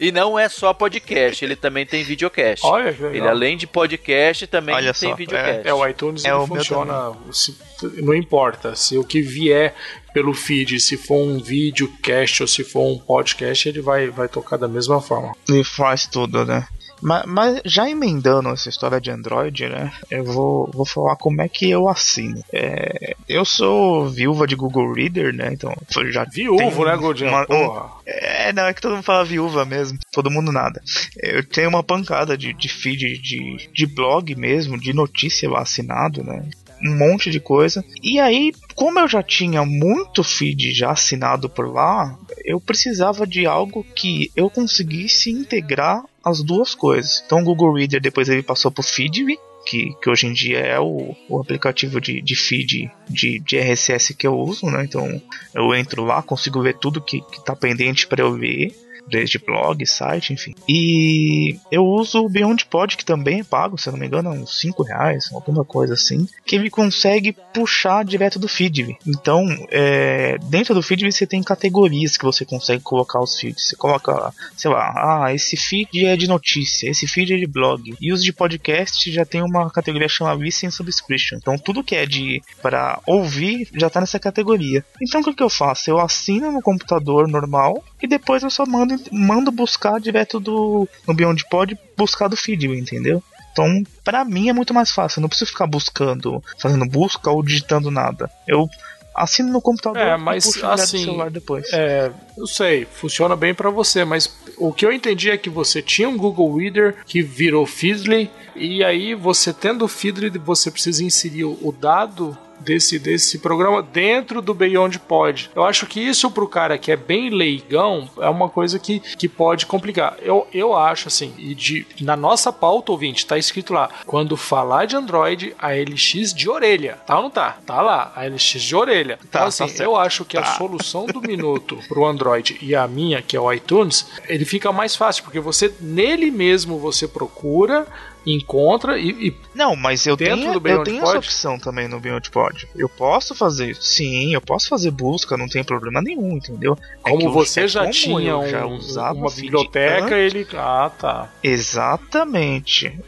[SPEAKER 3] E não é só podcast, ele também tem videocast.
[SPEAKER 2] Olha que legal.
[SPEAKER 3] Ele além de podcast também
[SPEAKER 4] Olha
[SPEAKER 3] tem
[SPEAKER 4] só,
[SPEAKER 3] videocast.
[SPEAKER 2] É, o iTunes
[SPEAKER 4] É o meu
[SPEAKER 2] funciona. se- não importa. Se o que vier pelo feed, se for um videocast ou se for um podcast, ele vai, vai tocar da mesma forma.
[SPEAKER 4] E faz tudo, né? Mas, mas já emendando essa história de Android, né? Eu vou, vou falar como é que eu assino. É, eu sou viúva de Google Reader, né? Então já
[SPEAKER 2] Viúvo, né, Godinho?
[SPEAKER 4] uma- um-
[SPEAKER 2] Porra.
[SPEAKER 4] É, não, é que todo mundo fala viúva mesmo. Todo mundo nada. Eu tenho uma pancada de, de feed de, de blog mesmo, de notícia lá assinado, né? Um monte de coisa. E aí, como eu já tinha muito feed já assinado por lá, eu precisava de algo que eu conseguisse integrar as duas coisas. Então o Google Reader depois ele passou pro Feedly, que, que hoje em dia é o, o aplicativo de, de feed de, de RSS que eu uso, né? Então eu entro lá, consigo ver tudo que, que tá pendente para eu ver, desde blog, site, enfim. E eu uso o BeyondPod, que também é pago, se eu não me engano, é uns 5 reais, alguma coisa assim, que ele consegue puxar direto do Feedly. Então, é, dentro do Feedly você tem categorias que você consegue colocar os feeds. Você coloca, sei lá, ah, esse feed é de notícia, esse feed é de blog. E os de podcast já tem uma categoria chamada Listen Subscription. Então, tudo que é de para ouvir já tá nessa categoria. Então, o que, que eu faço? Eu assino no computador normal e depois eu só mando, mando buscar direto do no BeyondPod, buscar do feed, entendeu? Então, pra mim é muito mais fácil. Eu não preciso ficar buscando, fazendo busca ou digitando nada. Eu assino no computador
[SPEAKER 2] É, mas,
[SPEAKER 4] e puxo
[SPEAKER 2] assim,
[SPEAKER 4] celular depois.
[SPEAKER 2] É, eu sei, funciona bem pra você, mas o que eu entendi é que você tinha um Google Reader que virou Feedly, e aí você tendo o Feedly, você precisa inserir o dado desse, desse programa dentro do Beyond Pod. Eu acho que isso pro cara que é bem leigão é uma coisa que, que pode complicar. Eu, eu acho assim, e de, na nossa pauta ouvinte, tá escrito lá, quando falar de Android, a LX de orelha. Tá ou não tá? Tá lá, a LX de orelha. Então
[SPEAKER 4] Tá,
[SPEAKER 2] assim,
[SPEAKER 4] tá
[SPEAKER 2] eu acho que a
[SPEAKER 4] Tá.
[SPEAKER 2] solução do minuto pro Android e a minha, que é o iTunes, ele fica mais fácil, porque você nele mesmo você procura, encontra e, e
[SPEAKER 4] Não, mas eu tenho, eu
[SPEAKER 2] Beyond
[SPEAKER 4] tenho
[SPEAKER 2] Pod?
[SPEAKER 4] essa opção também no BeyondPod. Eu posso fazer, sim, eu posso fazer busca, não tem problema nenhum, entendeu? É
[SPEAKER 2] como
[SPEAKER 4] eu-
[SPEAKER 2] você
[SPEAKER 4] é
[SPEAKER 2] já
[SPEAKER 4] como
[SPEAKER 2] tinha um-
[SPEAKER 4] já usava
[SPEAKER 2] uma biblioteca, ele. Ah, tá.
[SPEAKER 4] Exatamente.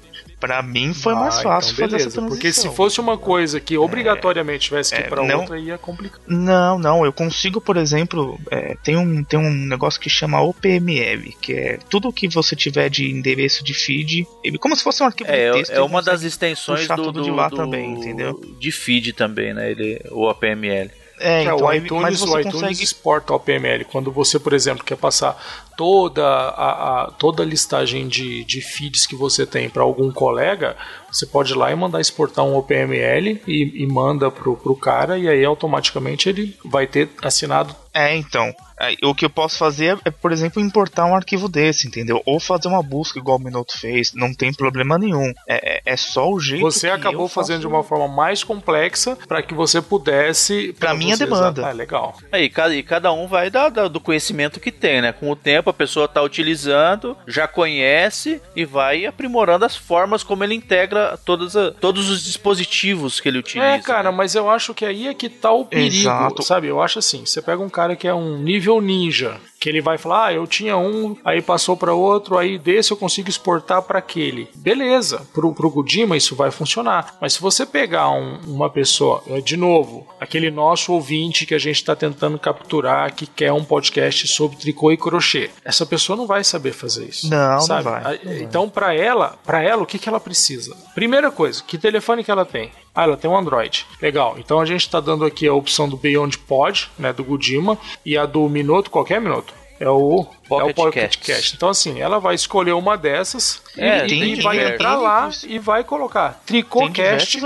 [SPEAKER 4] Pra mim foi
[SPEAKER 2] Ah,
[SPEAKER 4] mais fácil
[SPEAKER 2] então
[SPEAKER 4] fazer essa
[SPEAKER 2] beleza,
[SPEAKER 4] transição.
[SPEAKER 2] Porque se fosse uma coisa que obrigatoriamente tivesse que ir
[SPEAKER 4] é,
[SPEAKER 2] pra
[SPEAKER 4] não-
[SPEAKER 2] outra, ia complicar.
[SPEAKER 4] Não, não, eu consigo, por exemplo, é, tem, um, tem um negócio que chama OPML, que é tudo que você tiver de endereço de feed, ele, como se fosse um arquivo
[SPEAKER 3] É,
[SPEAKER 4] de texto.
[SPEAKER 3] é uma das extensões do,
[SPEAKER 4] tudo
[SPEAKER 3] do,
[SPEAKER 4] de lá
[SPEAKER 3] do-
[SPEAKER 4] também, entendeu?
[SPEAKER 3] De feed também, né? Ele, o APML.
[SPEAKER 4] É,
[SPEAKER 2] É,
[SPEAKER 4] então,
[SPEAKER 2] o iTunes, o iTunes
[SPEAKER 4] consegue
[SPEAKER 2] exporta o PML. Quando você, por exemplo, quer passar toda a, a- toda a listagem de, de feeds que você tem para algum colega, você pode ir lá e mandar exportar um OPML e, e manda pro, pro cara, e aí automaticamente ele vai ter assinado.
[SPEAKER 4] É, então. aí, O que eu posso fazer é, por exemplo, importar um arquivo desse, entendeu? Ou fazer uma busca igual o Minuto fez, não tem problema nenhum. É, é- é só o jeito
[SPEAKER 2] Você
[SPEAKER 4] que
[SPEAKER 2] acabou
[SPEAKER 4] eu
[SPEAKER 2] fazendo
[SPEAKER 4] faço-
[SPEAKER 2] de uma forma mais complexa para que você pudesse.
[SPEAKER 4] Pra minha
[SPEAKER 2] você-
[SPEAKER 4] demanda.
[SPEAKER 2] Ah, legal.
[SPEAKER 3] Aí, cada, e cada um vai dar, dar do conhecimento que tem, né? Com o tempo a pessoa tá utilizando, já conhece e vai aprimorando as formas como ele integra todas a- todos os dispositivos que ele utiliza.
[SPEAKER 2] É, cara,
[SPEAKER 3] né?
[SPEAKER 2] mas eu acho que aí é que tá o perigo,
[SPEAKER 4] Exato.
[SPEAKER 2] sabe? Eu acho assim, você pega um cara que é um nível ninja, que ele vai falar, ah, eu tinha um, aí passou pra outro, aí desse eu consigo exportar pra aquele. Beleza, pro, pro Gudima isso vai funcionar. Mas se você pegar um- uma pessoa, eh, de novo, aquele nosso ouvinte que a gente tá tentando capturar, que quer um podcast sobre tricô e crochê, essa pessoa não vai saber fazer isso.
[SPEAKER 4] Não, não
[SPEAKER 2] sabe?
[SPEAKER 4] vai,
[SPEAKER 2] A-
[SPEAKER 4] não vai.
[SPEAKER 2] Então, pra ela, para ela, o que, que ela precisa? Primeira coisa, que telefone que ela tem? Ah, ela tem um Android. Legal. Então a gente está dando aqui a opção do Beyond Pod, né, do Gudima, e a do Minuto, qualquer Minuto. É o
[SPEAKER 3] Pocket
[SPEAKER 2] é o Pocket
[SPEAKER 3] Casts.
[SPEAKER 2] Cast. Então, assim, ela vai escolher uma dessas
[SPEAKER 3] É,
[SPEAKER 2] e,
[SPEAKER 3] tem
[SPEAKER 2] e vai
[SPEAKER 3] diversos.
[SPEAKER 2] entrar lá e vai colocar Tricocast.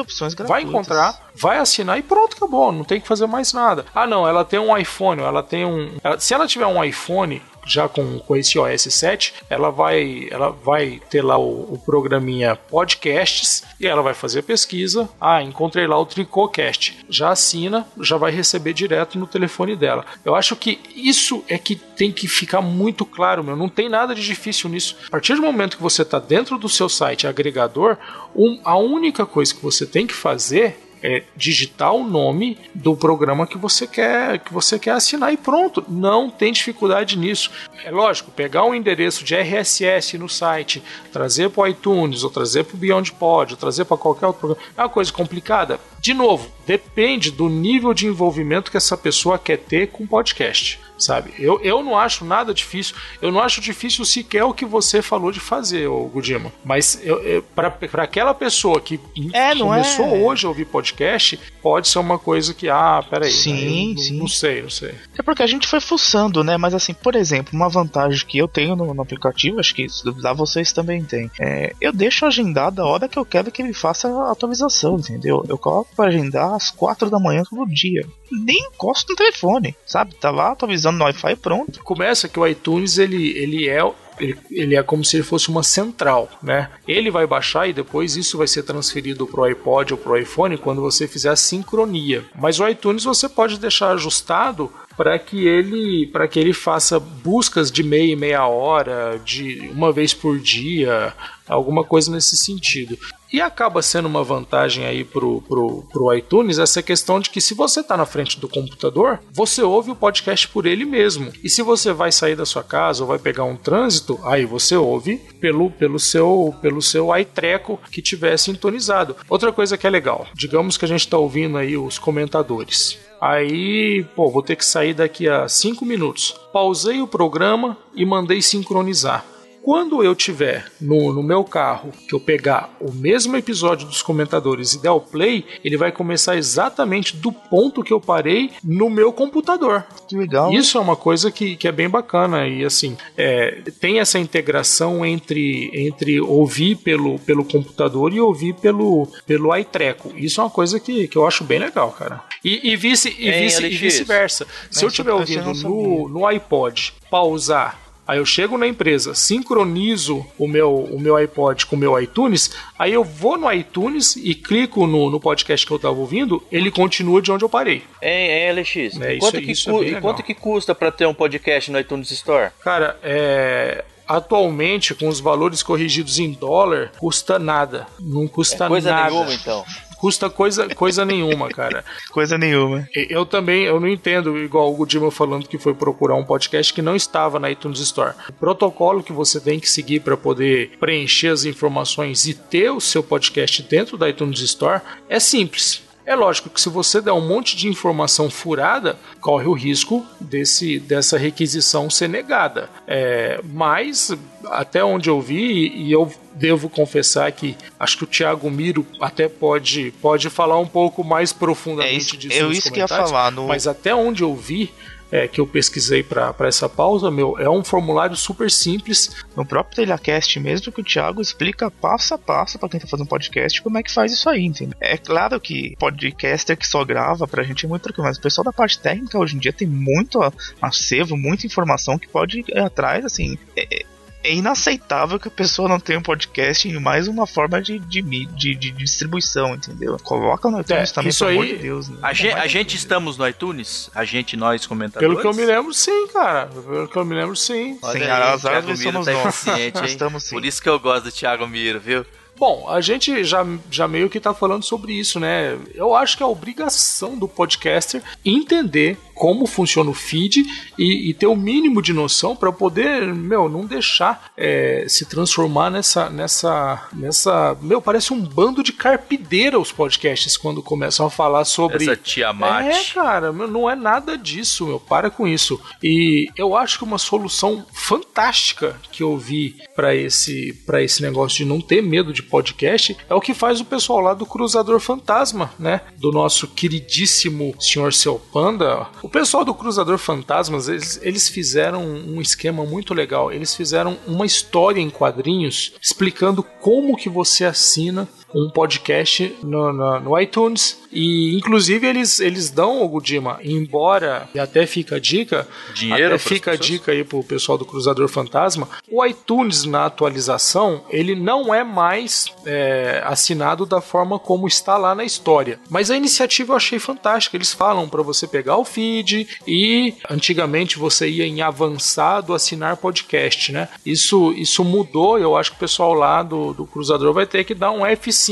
[SPEAKER 2] Vai encontrar, vai assinar e pronto, acabou. Não tem que fazer mais nada. Ah, não, ela tem um iPhone, ela tem um. ela- se ela tiver um iPhone já com, com esse OS 7, ela vai, ela vai ter lá o, o programinha Podcasts e ela vai fazer a pesquisa. Ah, encontrei lá o Tricocast. Já assina, já vai receber direto no telefone dela. Eu acho que isso é que tem que ficar muito claro, meu. Não tem nada de difícil nisso. A partir do momento que você está dentro do seu site agregador, um- a única coisa que você tem que fazer é digitar o nome do programa que você quer que você quer assinar e pronto. Não tem dificuldade nisso. É lógico, pegar um endereço de RSS no site, trazer para o iTunes, ou trazer para o BeyondPod, ou trazer para qualquer outro programa, é uma coisa complicada. De novo, depende do nível de envolvimento que essa pessoa quer ter com o podcast. Sabe? Eu, eu não acho nada difícil. Eu não acho difícil sequer o que você falou de fazer, ô Gudima. Mas eu, eu, para aquela pessoa que
[SPEAKER 4] É,
[SPEAKER 2] começou
[SPEAKER 4] é-
[SPEAKER 2] hoje a ouvir podcast, pode ser uma coisa que, ah, peraí.
[SPEAKER 4] Sim,
[SPEAKER 2] aí eu não-
[SPEAKER 4] sim.
[SPEAKER 2] Não sei, não sei.
[SPEAKER 4] É porque a gente foi fuçando, né? Mas assim, por exemplo, uma vantagem que eu tenho no, no aplicativo, acho que isso lá vocês também têm. É, eu deixo agendado a hora que eu quero que ele faça a atualização, entendeu? Eu coloco pra agendar às 4 da manhã todo dia. Nem encosto no telefone, sabe? Tá lá atualizando no Wi-Fi e pronto.
[SPEAKER 2] Começa que o iTunes ele, ele é ele, ele é como se ele fosse uma central, né? Ele vai baixar e depois isso vai ser transferido para o iPod ou para o iPhone quando você fizer a sincronia. Mas o iTunes você pode deixar ajustado para que ele para que ele faça buscas de meia e meia hora, de uma vez por dia, alguma coisa nesse sentido. E acaba sendo uma vantagem aí pro, pro, pro iTunes essa questão de que se você está na frente do computador, você ouve o podcast por ele mesmo. E se você vai sair da sua casa ou vai pegar um trânsito, aí você ouve pelo, pelo seu pelo seu iTreco que tiver sintonizado. Outra coisa que é legal, digamos que a gente está ouvindo aí os comentadores. Aí, pô, vou ter que sair daqui a 5 minutos. Pausei o programa e mandei sincronizar. Quando eu tiver no, no meu carro, que eu pegar o mesmo episódio dos comentadores e der o play, ele vai começar exatamente do ponto que eu parei no meu computador.
[SPEAKER 4] Que legal.
[SPEAKER 2] Isso é uma coisa que, que é bem bacana e assim é, tem essa integração entre, entre ouvir pelo, pelo computador e ouvir pelo, pelo iTreco. Isso é uma coisa que, que eu acho bem legal, cara. E, e vice e
[SPEAKER 3] Hein,
[SPEAKER 2] vice e
[SPEAKER 3] Alexis?
[SPEAKER 2] vice-versa. Se eu estiver ouvindo no, no iPod, pausar Aí eu chego na empresa, sincronizo o meu, o meu iPod com o meu iTunes, aí eu vou no iTunes e clico no, no podcast que eu tava ouvindo, ele continua de onde eu parei.
[SPEAKER 3] Hein, hein, LX?
[SPEAKER 2] É,
[SPEAKER 3] quanto,
[SPEAKER 2] é-
[SPEAKER 3] que
[SPEAKER 2] isso é
[SPEAKER 3] e quanto que custa pra ter um podcast no iTunes Store?
[SPEAKER 2] Cara, é. Atualmente, com os valores corrigidos em dólar, custa nada. Não custa
[SPEAKER 3] É coisa
[SPEAKER 2] nada.
[SPEAKER 3] nenhuma, então.
[SPEAKER 2] Custa coisa, coisa nenhuma, cara.
[SPEAKER 4] Coisa nenhuma.
[SPEAKER 2] Eu também, eu não entendo, igual o Gudima falando que foi procurar um podcast que não estava na iTunes Store. O protocolo que você tem que seguir para poder preencher as informações e ter o seu podcast dentro da iTunes Store é simples. É lógico que se você der um monte de informação furada, corre o risco desse, dessa requisição ser negada. É, mas, até onde eu vi, e eu devo confessar que acho que o Thiago Miro até pode, pode falar um pouco mais profundamente
[SPEAKER 4] É isso-
[SPEAKER 2] disso. nos
[SPEAKER 4] isso que ia falar, no-
[SPEAKER 2] Mas até onde eu vi, é, que eu pesquisei para essa pausa, meu, é um formulário super simples.
[SPEAKER 4] No próprio Telecast mesmo, que o Thiago explica passo a passo pra quem tá fazendo podcast como é que faz isso aí, entendeu? É claro que podcaster que só grava pra gente é muito tranquilo, mas o pessoal da parte técnica hoje em dia tem muito acervo, muita informação que pode ir atrás, assim. É, é inaceitável que a pessoa não tenha um podcast em mais uma forma de, de, de, de distribuição, entendeu? Coloca no iTunes
[SPEAKER 2] É,
[SPEAKER 4] também,
[SPEAKER 2] isso
[SPEAKER 4] pelo amor
[SPEAKER 2] aí-
[SPEAKER 4] de Deus. Né?
[SPEAKER 3] A, gen- a gente estamos no iTunes? A gente, nós, comentadores?
[SPEAKER 2] Pelo que eu me lembro, sim, cara. Pelo que eu me lembro, sim.
[SPEAKER 3] Olha
[SPEAKER 4] Sim,
[SPEAKER 3] aí,
[SPEAKER 4] as árvores somos
[SPEAKER 3] tá
[SPEAKER 4] nós. Estamos sim.
[SPEAKER 3] Por isso que eu gosto do Thiago Miro, viu?
[SPEAKER 2] Bom, a gente já, já meio que tá falando sobre isso, né? Eu acho que é a obrigação do podcaster entender como funciona o feed e, e ter o mínimo de noção para poder, meu, não deixar é, se transformar nessa, nessa, nessa, meu, parece um bando de carpideira os podcasts quando começam a falar sobre
[SPEAKER 3] Essa Tiamat.
[SPEAKER 2] é, cara, meu, não é nada disso, meu. Para com isso. E eu acho que uma solução fantástica que eu vi para esse para esse negócio de não ter medo de podcast é o que faz o pessoal lá do Cruzador Fantasma, né? Do nosso queridíssimo senhor Seu Panda, O pessoal do Cruzador Fantasmas, eles, eles fizeram um esquema muito legal. Eles fizeram uma história em quadrinhos explicando como que você assina um podcast no, no, no iTunes. E inclusive eles, eles dão o Gudima, embora, e até fica a dica,
[SPEAKER 3] Dinheiro
[SPEAKER 2] até fica a
[SPEAKER 3] pessoas?
[SPEAKER 2] dica aí pro pessoal do Cruzador Fantasma, o iTunes na atualização, ele não é mais é, assinado da forma como está lá na história. Mas a iniciativa eu achei fantástica. Eles falam para você pegar o feed e antigamente você ia em avançado assinar podcast, né? Isso, isso mudou. Eu acho que o pessoal lá do, do Cruzador vai ter que dar um F5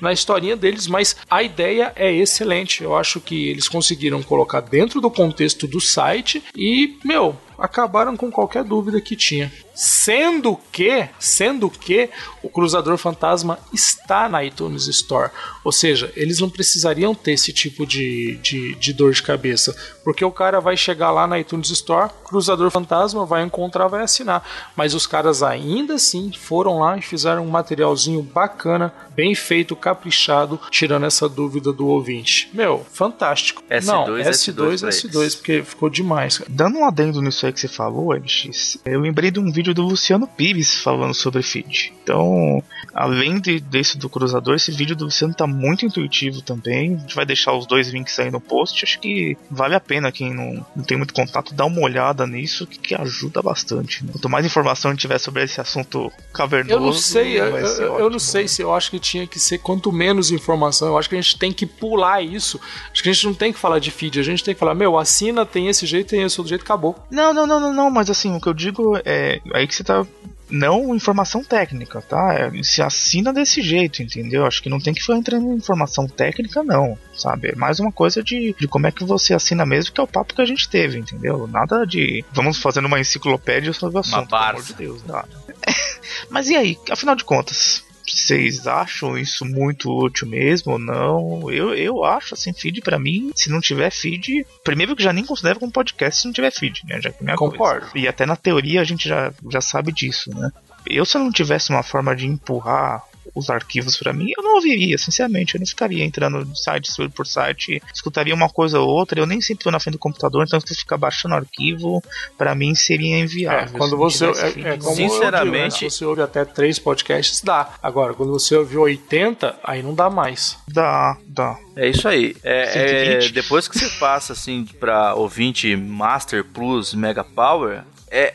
[SPEAKER 2] na historinha deles, mas a ideia é excelente. Eu acho que eles conseguiram colocar dentro do contexto do site e, meu, acabaram com qualquer dúvida que tinha. Sendo que, sendo que o Cruzador Fantasma está na iTunes Store. Ou seja, eles não precisariam ter esse tipo de, de, de dor de cabeça. Porque o cara vai chegar lá na iTunes Store, Cruzador Fantasma, vai encontrar, vai assinar. Mas os caras ainda assim foram lá e fizeram um materialzinho bacana, bem feito, caprichado, tirando essa dúvida do ouvinte. Meu, fantástico.
[SPEAKER 3] S2,
[SPEAKER 2] não,
[SPEAKER 3] S2
[SPEAKER 2] S2,
[SPEAKER 3] pra
[SPEAKER 2] S2,
[SPEAKER 3] eles.
[SPEAKER 2] porque ficou demais, cara.
[SPEAKER 4] Dando um adendo nisso aí que você falou, MX, eu lembrei de um vídeo do Luciano Pires falando sobre feed. Então, além de, desse do cruzador, esse vídeo do Luciano tá muito intuitivo também. A gente vai deixar os dois links aí no post. Acho que vale a pena quem não, não tem muito contato dar uma olhada nisso, que, que ajuda bastante. né? Quanto mais informação a gente tiver sobre esse assunto cavernoso,
[SPEAKER 2] Eu não sei, eu, eu- eu não sei se eu acho que tinha que ser quanto menos informação. Eu acho que a gente tem que pular isso. Acho que a gente não tem que falar de feed, a gente tem que falar, meu, assina, tem esse jeito, tem esse outro jeito, acabou.
[SPEAKER 4] Não, não, não, não, não, mas assim, o que eu digo é. Aí que você tá. Não informação técnica, tá? É, se assina desse jeito, entendeu? Acho que não tem que ficar entrando em informação técnica, não, sabe? É mais uma coisa de, de como é que você assina mesmo, que é o papo que a gente teve, entendeu? Nada de. Vamos fazendo uma enciclopédia sobre o assunto, pelo amor de Deus, nada. mas e aí, afinal de contas? Vocês acham isso muito útil mesmo ou não? Eu, eu acho, assim, feed pra mim, se não tiver feed, primeiro que já nem considero como podcast se não tiver feed, né? Já que é primeira coisa.
[SPEAKER 2] Concordo.
[SPEAKER 4] E até na teoria a gente já, já sabe disso, né? Eu, se eu não tivesse uma forma de empurrar os arquivos pra mim, eu não ouviria, sinceramente. Eu não ficaria entrando de site por- por site, escutaria uma coisa ou outra. Eu nem sempre tô na frente do computador, então se ficar baixando arquivo, pra mim seria
[SPEAKER 2] É,
[SPEAKER 4] inviável.
[SPEAKER 2] quando você. É, é
[SPEAKER 3] Sinceramente-
[SPEAKER 2] digo, né? Se você ouve até três podcasts, dá. Agora, quando você ouve 80, aí não dá mais.
[SPEAKER 4] Dá, dá.
[SPEAKER 3] É isso aí. É, é,
[SPEAKER 4] 120.
[SPEAKER 3] depois que você passa assim para ouvinte Master Plus Mega Power, é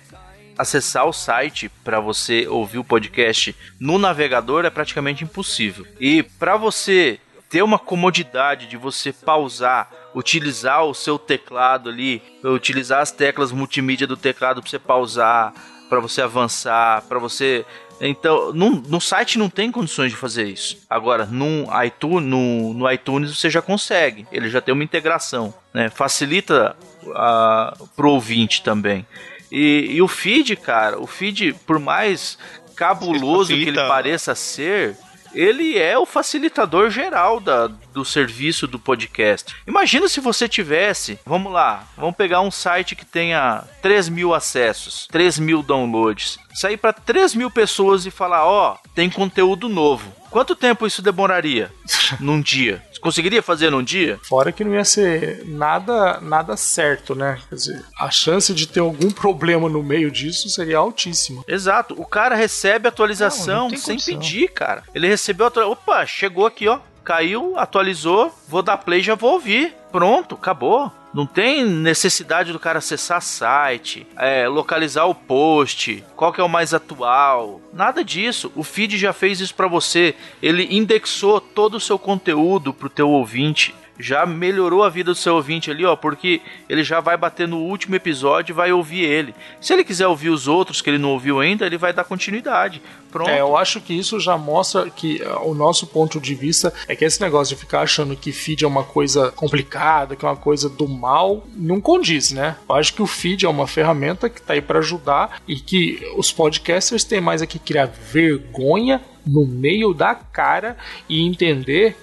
[SPEAKER 3] acessar o site para você ouvir o podcast no navegador é praticamente impossível. E para você ter uma comodidade de você pausar, utilizar o seu teclado ali, utilizar as teclas multimídia do teclado para você pausar, para você avançar, para você então, num- no site não tem condições de fazer isso. Agora, num iTunes, no, no iTunes você já consegue. Ele já tem uma integração. Né? Facilita a, pro ouvinte também. E, e o feed, cara, o feed, por mais cabuloso que ele
[SPEAKER 4] Facilita.
[SPEAKER 3] pareça ser, ele é o facilitador geral da, do serviço do podcast. Imagina se você tivesse, vamos lá, vamos pegar um site que tenha 3 mil acessos, 3 mil downloads, sair para 3 mil pessoas e falar: ó, tem conteúdo novo. Quanto tempo isso demoraria num dia? Você conseguiria fazer num dia?
[SPEAKER 2] Fora que não ia ser nada, nada certo, né? Quer dizer, a chance de ter algum problema no meio disso seria altíssima.
[SPEAKER 3] Exato. O cara recebe
[SPEAKER 4] Não,
[SPEAKER 3] atualização
[SPEAKER 4] não tem
[SPEAKER 3] sem
[SPEAKER 4] condição.
[SPEAKER 3] pedir, cara. Ele recebeu a atualização. Opa, chegou aqui, ó. Caiu, atualizou, vou dar play já vou ouvir. Pronto, acabou. Não tem necessidade do cara acessar site, é, localizar o post, qual que é o mais atual. Nada disso. O feed já fez isso pra você. Ele indexou todo o seu conteúdo pro teu ouvinte. Já melhorou a vida do seu ouvinte ali, ó, porque ele já vai bater no último episódio e vai ouvir ele. Se ele quiser ouvir os outros que ele não ouviu ainda, ele vai dar continuidade. Pronto.
[SPEAKER 2] É, eu acho que isso já mostra que ah, o nosso ponto de vista é que esse negócio de ficar achando que feed é uma coisa complicada, que é uma coisa do mal, não condiz, né? Eu acho que o feed é uma ferramenta que tá aí para ajudar e que os podcasters têm mais aqui que criar vergonha no meio da cara e entender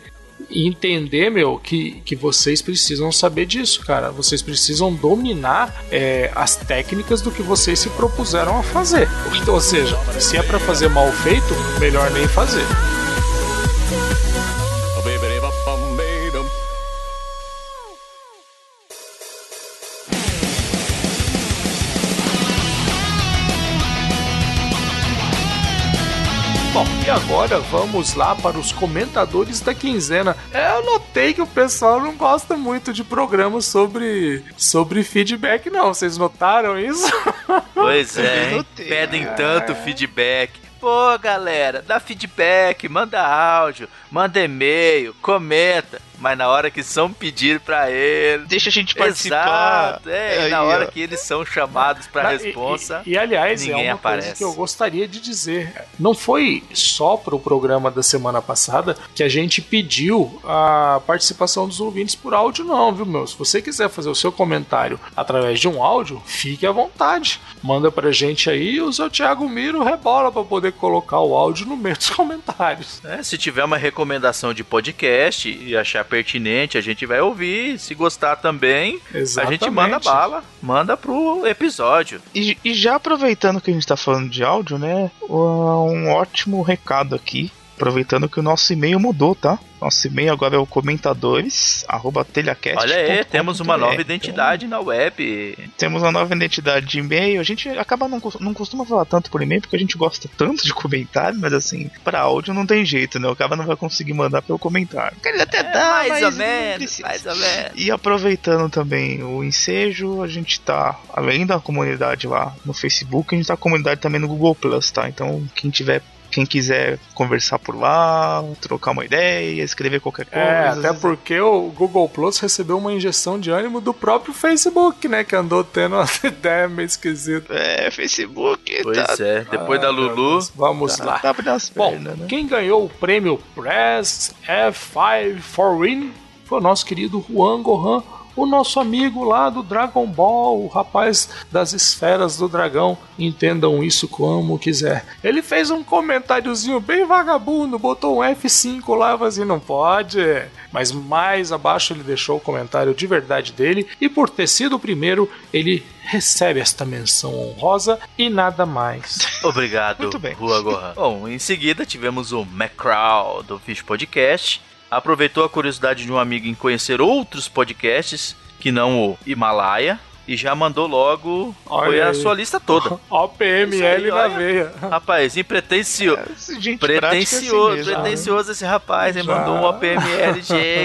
[SPEAKER 2] entender, meu, que, que vocês precisam saber disso, cara. Vocês precisam dominar é, as técnicas do que vocês se propuseram a fazer. Então, ou seja, se é pra fazer mal feito, melhor nem fazer. Agora vamos lá para os comentadores da quinzena. É, eu notei que o pessoal não gosta muito de programas sobre, sobre feedback, não. Vocês notaram isso?
[SPEAKER 3] Pois é, pedem tanto feedback. Pô, galera, dá feedback, manda áudio, manda e-mail, comenta. Mas na hora que são pedir pra eles.
[SPEAKER 4] Deixa a gente participar.
[SPEAKER 3] Exato, é, e
[SPEAKER 4] Aí,
[SPEAKER 3] na hora
[SPEAKER 4] ó.
[SPEAKER 3] que eles são chamados pra
[SPEAKER 2] Na- e-
[SPEAKER 3] responsa.
[SPEAKER 2] E, e, aliás, é
[SPEAKER 3] ninguém
[SPEAKER 2] uma coisa
[SPEAKER 3] aparece.
[SPEAKER 2] que eu gostaria de dizer. Não foi só pro programa da semana passada que a gente pediu a participação dos ouvintes por áudio, não, viu, meu? Se você quiser fazer o seu comentário através de um áudio, fique à vontade. Manda pra gente aí e o seu Thiago Miro rebola pra poder colocar o áudio no meio dos comentários.
[SPEAKER 3] É, se tiver uma recomendação de podcast e achar pertinente, a gente vai ouvir. Se gostar também, a
[SPEAKER 2] Exatamente.
[SPEAKER 3] gente manda bala, manda pro episódio.
[SPEAKER 4] E, e já aproveitando que a gente tá falando de áudio, né? Um ótimo recado aqui. Aproveitando que o nosso e-mail mudou, tá? Nosso e-mail agora é o comentadores, arroba telhacast.
[SPEAKER 3] Olha aí, temos uma nova
[SPEAKER 4] Então,
[SPEAKER 3] identidade na web.
[SPEAKER 4] temos uma nova identidade de e-mail. A gente acaba não, não costuma falar tanto por e-mail porque a gente gosta tanto de comentário, mas assim, pra áudio não tem jeito, né? O cara não vai conseguir mandar pelo comentário. Ele até
[SPEAKER 3] É,
[SPEAKER 4] dá,
[SPEAKER 3] mais
[SPEAKER 4] mas
[SPEAKER 3] ou menos, mais ou menos.
[SPEAKER 4] E aproveitando também o ensejo, a gente tá, além da comunidade lá no Facebook, a gente tá com a comunidade também no Google Plus, tá? Então, quem tiver. Quem quiser conversar por lá, trocar uma ideia, escrever qualquer coisa.
[SPEAKER 2] É, até
[SPEAKER 4] vezes-
[SPEAKER 2] porque o Google Plus recebeu uma injeção de ânimo do próprio Facebook, né? Que andou tendo uma ideia meio esquisita.
[SPEAKER 4] É, Facebook.
[SPEAKER 3] Pois
[SPEAKER 4] tá,
[SPEAKER 3] é, depois da
[SPEAKER 2] Ah, meu
[SPEAKER 3] Lulu.
[SPEAKER 2] Deus. Vamos lá.
[SPEAKER 4] Tá abrindo as
[SPEAKER 2] Bom,
[SPEAKER 4] pernas, né?
[SPEAKER 2] quem ganhou o prêmio Press F5 for Win foi o nosso querido Juan Gohan, o nosso amigo lá do Dragon Ball, o rapaz das esferas do dragão. Entendam isso como quiser. Ele fez um comentáriozinho bem vagabundo, botou um F5 lá, falei assim, não pode. Mas mais abaixo ele deixou o comentário de verdade dele e por ter sido o primeiro, ele recebe esta menção honrosa e nada mais.
[SPEAKER 3] Obrigado,
[SPEAKER 4] Muito bem.
[SPEAKER 3] Rua Gohan. Bom, em seguida tivemos o Macraw do Fish Podcast. Aproveitou a curiosidade de um amigo em conhecer outros podcasts que não o Himalaia e já mandou logo
[SPEAKER 2] Olha
[SPEAKER 3] foi a
[SPEAKER 2] aí.
[SPEAKER 3] sua lista toda.
[SPEAKER 2] Ó, PML
[SPEAKER 3] aí,
[SPEAKER 2] na veia.
[SPEAKER 3] Rapaz, impretensioso.
[SPEAKER 4] Esse gente prática é assim
[SPEAKER 3] Pretencioso,
[SPEAKER 4] né?
[SPEAKER 3] pretencioso esse rapaz, ele mandou um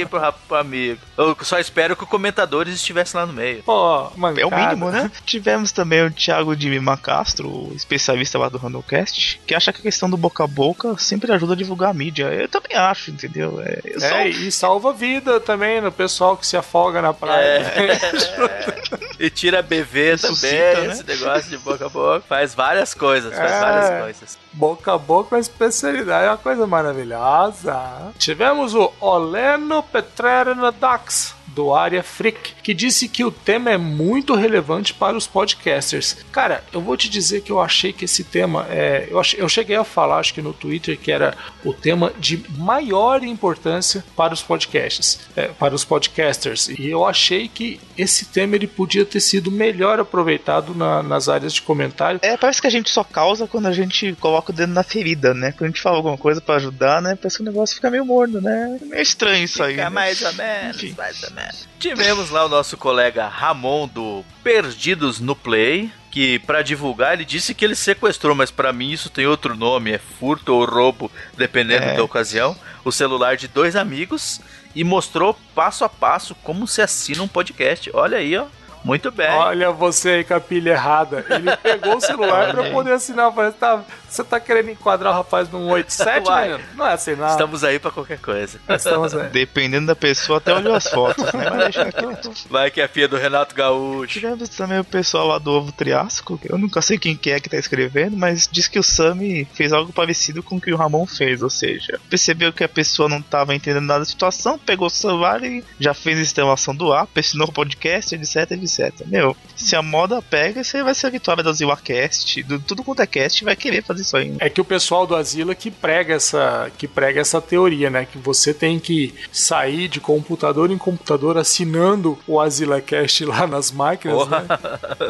[SPEAKER 3] pro, rap- pro amigo. Eu só espero que o comentadores estivesse lá no meio.
[SPEAKER 2] Pô, mancada.
[SPEAKER 4] É o mínimo, né? Tivemos também o Thiago de Macastro, o especialista lá do Randomcast, que acha que a questão do boca a boca sempre ajuda a divulgar a mídia. Eu também acho, entendeu? É, eu só-
[SPEAKER 2] É, e salva vida também no pessoal que se afoga na praia.
[SPEAKER 3] E tira BV
[SPEAKER 4] Ressuscita,
[SPEAKER 3] também,
[SPEAKER 4] né?
[SPEAKER 3] esse negócio de boca a boca. Faz várias coisas, faz
[SPEAKER 2] É.
[SPEAKER 3] várias coisas.
[SPEAKER 2] Boca a boca uma especialidade, é uma coisa maravilhosa. Tivemos o Oleno Petrarina Dax. Do Área Freak, que disse que o tema é muito relevante para os podcasters. Cara, eu vou te dizer que eu achei que esse tema é. Eu, achei- eu cheguei a falar, acho que no Twitter, que era o tema de maior importância para os podcasts, é, para os podcasters. E eu achei que esse tema ele podia ter sido melhor aproveitado na- nas áreas de comentário.
[SPEAKER 4] É, parece que a gente só causa quando a gente coloca o dedo na ferida, né? Quando a gente fala alguma coisa pra ajudar, né? Parece que o negócio fica meio morno, né? É meio estranho isso aí.
[SPEAKER 3] Fica
[SPEAKER 4] né?
[SPEAKER 3] mais ou menos,
[SPEAKER 4] Enfim.
[SPEAKER 3] mais ou menos. Tivemos lá o nosso colega Ramon do Perdidos no Play, que pra divulgar ele disse que ele sequestrou, mas pra mim isso tem outro nome, é furto ou roubo, dependendo
[SPEAKER 4] É.
[SPEAKER 3] da ocasião, o celular de dois amigos e mostrou passo a passo como se assina um podcast. Olha aí, ó. Muito bem.
[SPEAKER 2] Olha você aí com a pilha errada. Ele pegou o celular
[SPEAKER 4] aí.
[SPEAKER 2] poder assinar. Mas tá, você tá querendo enquadrar o rapaz num 87,
[SPEAKER 3] Uai.
[SPEAKER 2] menino? Não é assim, não.
[SPEAKER 3] Estamos aí pra qualquer coisa.
[SPEAKER 2] Estamos aí.
[SPEAKER 4] Dependendo da pessoa, até olhou as fotos, né? Mas deixa quieto.
[SPEAKER 3] Vai que é a filha do Renato Gaúcho.
[SPEAKER 4] Tivemos também o pessoal lá do Ovo Triásico. Eu nunca sei quem que é que tá escrevendo, mas diz que o Sami fez algo parecido com o que o Ramon fez. Ou seja, percebeu que a pessoa não tava entendendo nada da situação, pegou o celular e já fez a instalação do app, ensinou o podcast, etc, etc. Meu, se a moda pega, você vai ser a vitória da ZillaCast, do tudo quanto é cast, vai querer fazer isso aí. né?
[SPEAKER 2] É que o pessoal do Asila que prega essa que prega essa teoria, né? Que você tem que sair de computador em computador assinando o AsilaCast lá nas máquinas,
[SPEAKER 3] Porra.
[SPEAKER 2] né?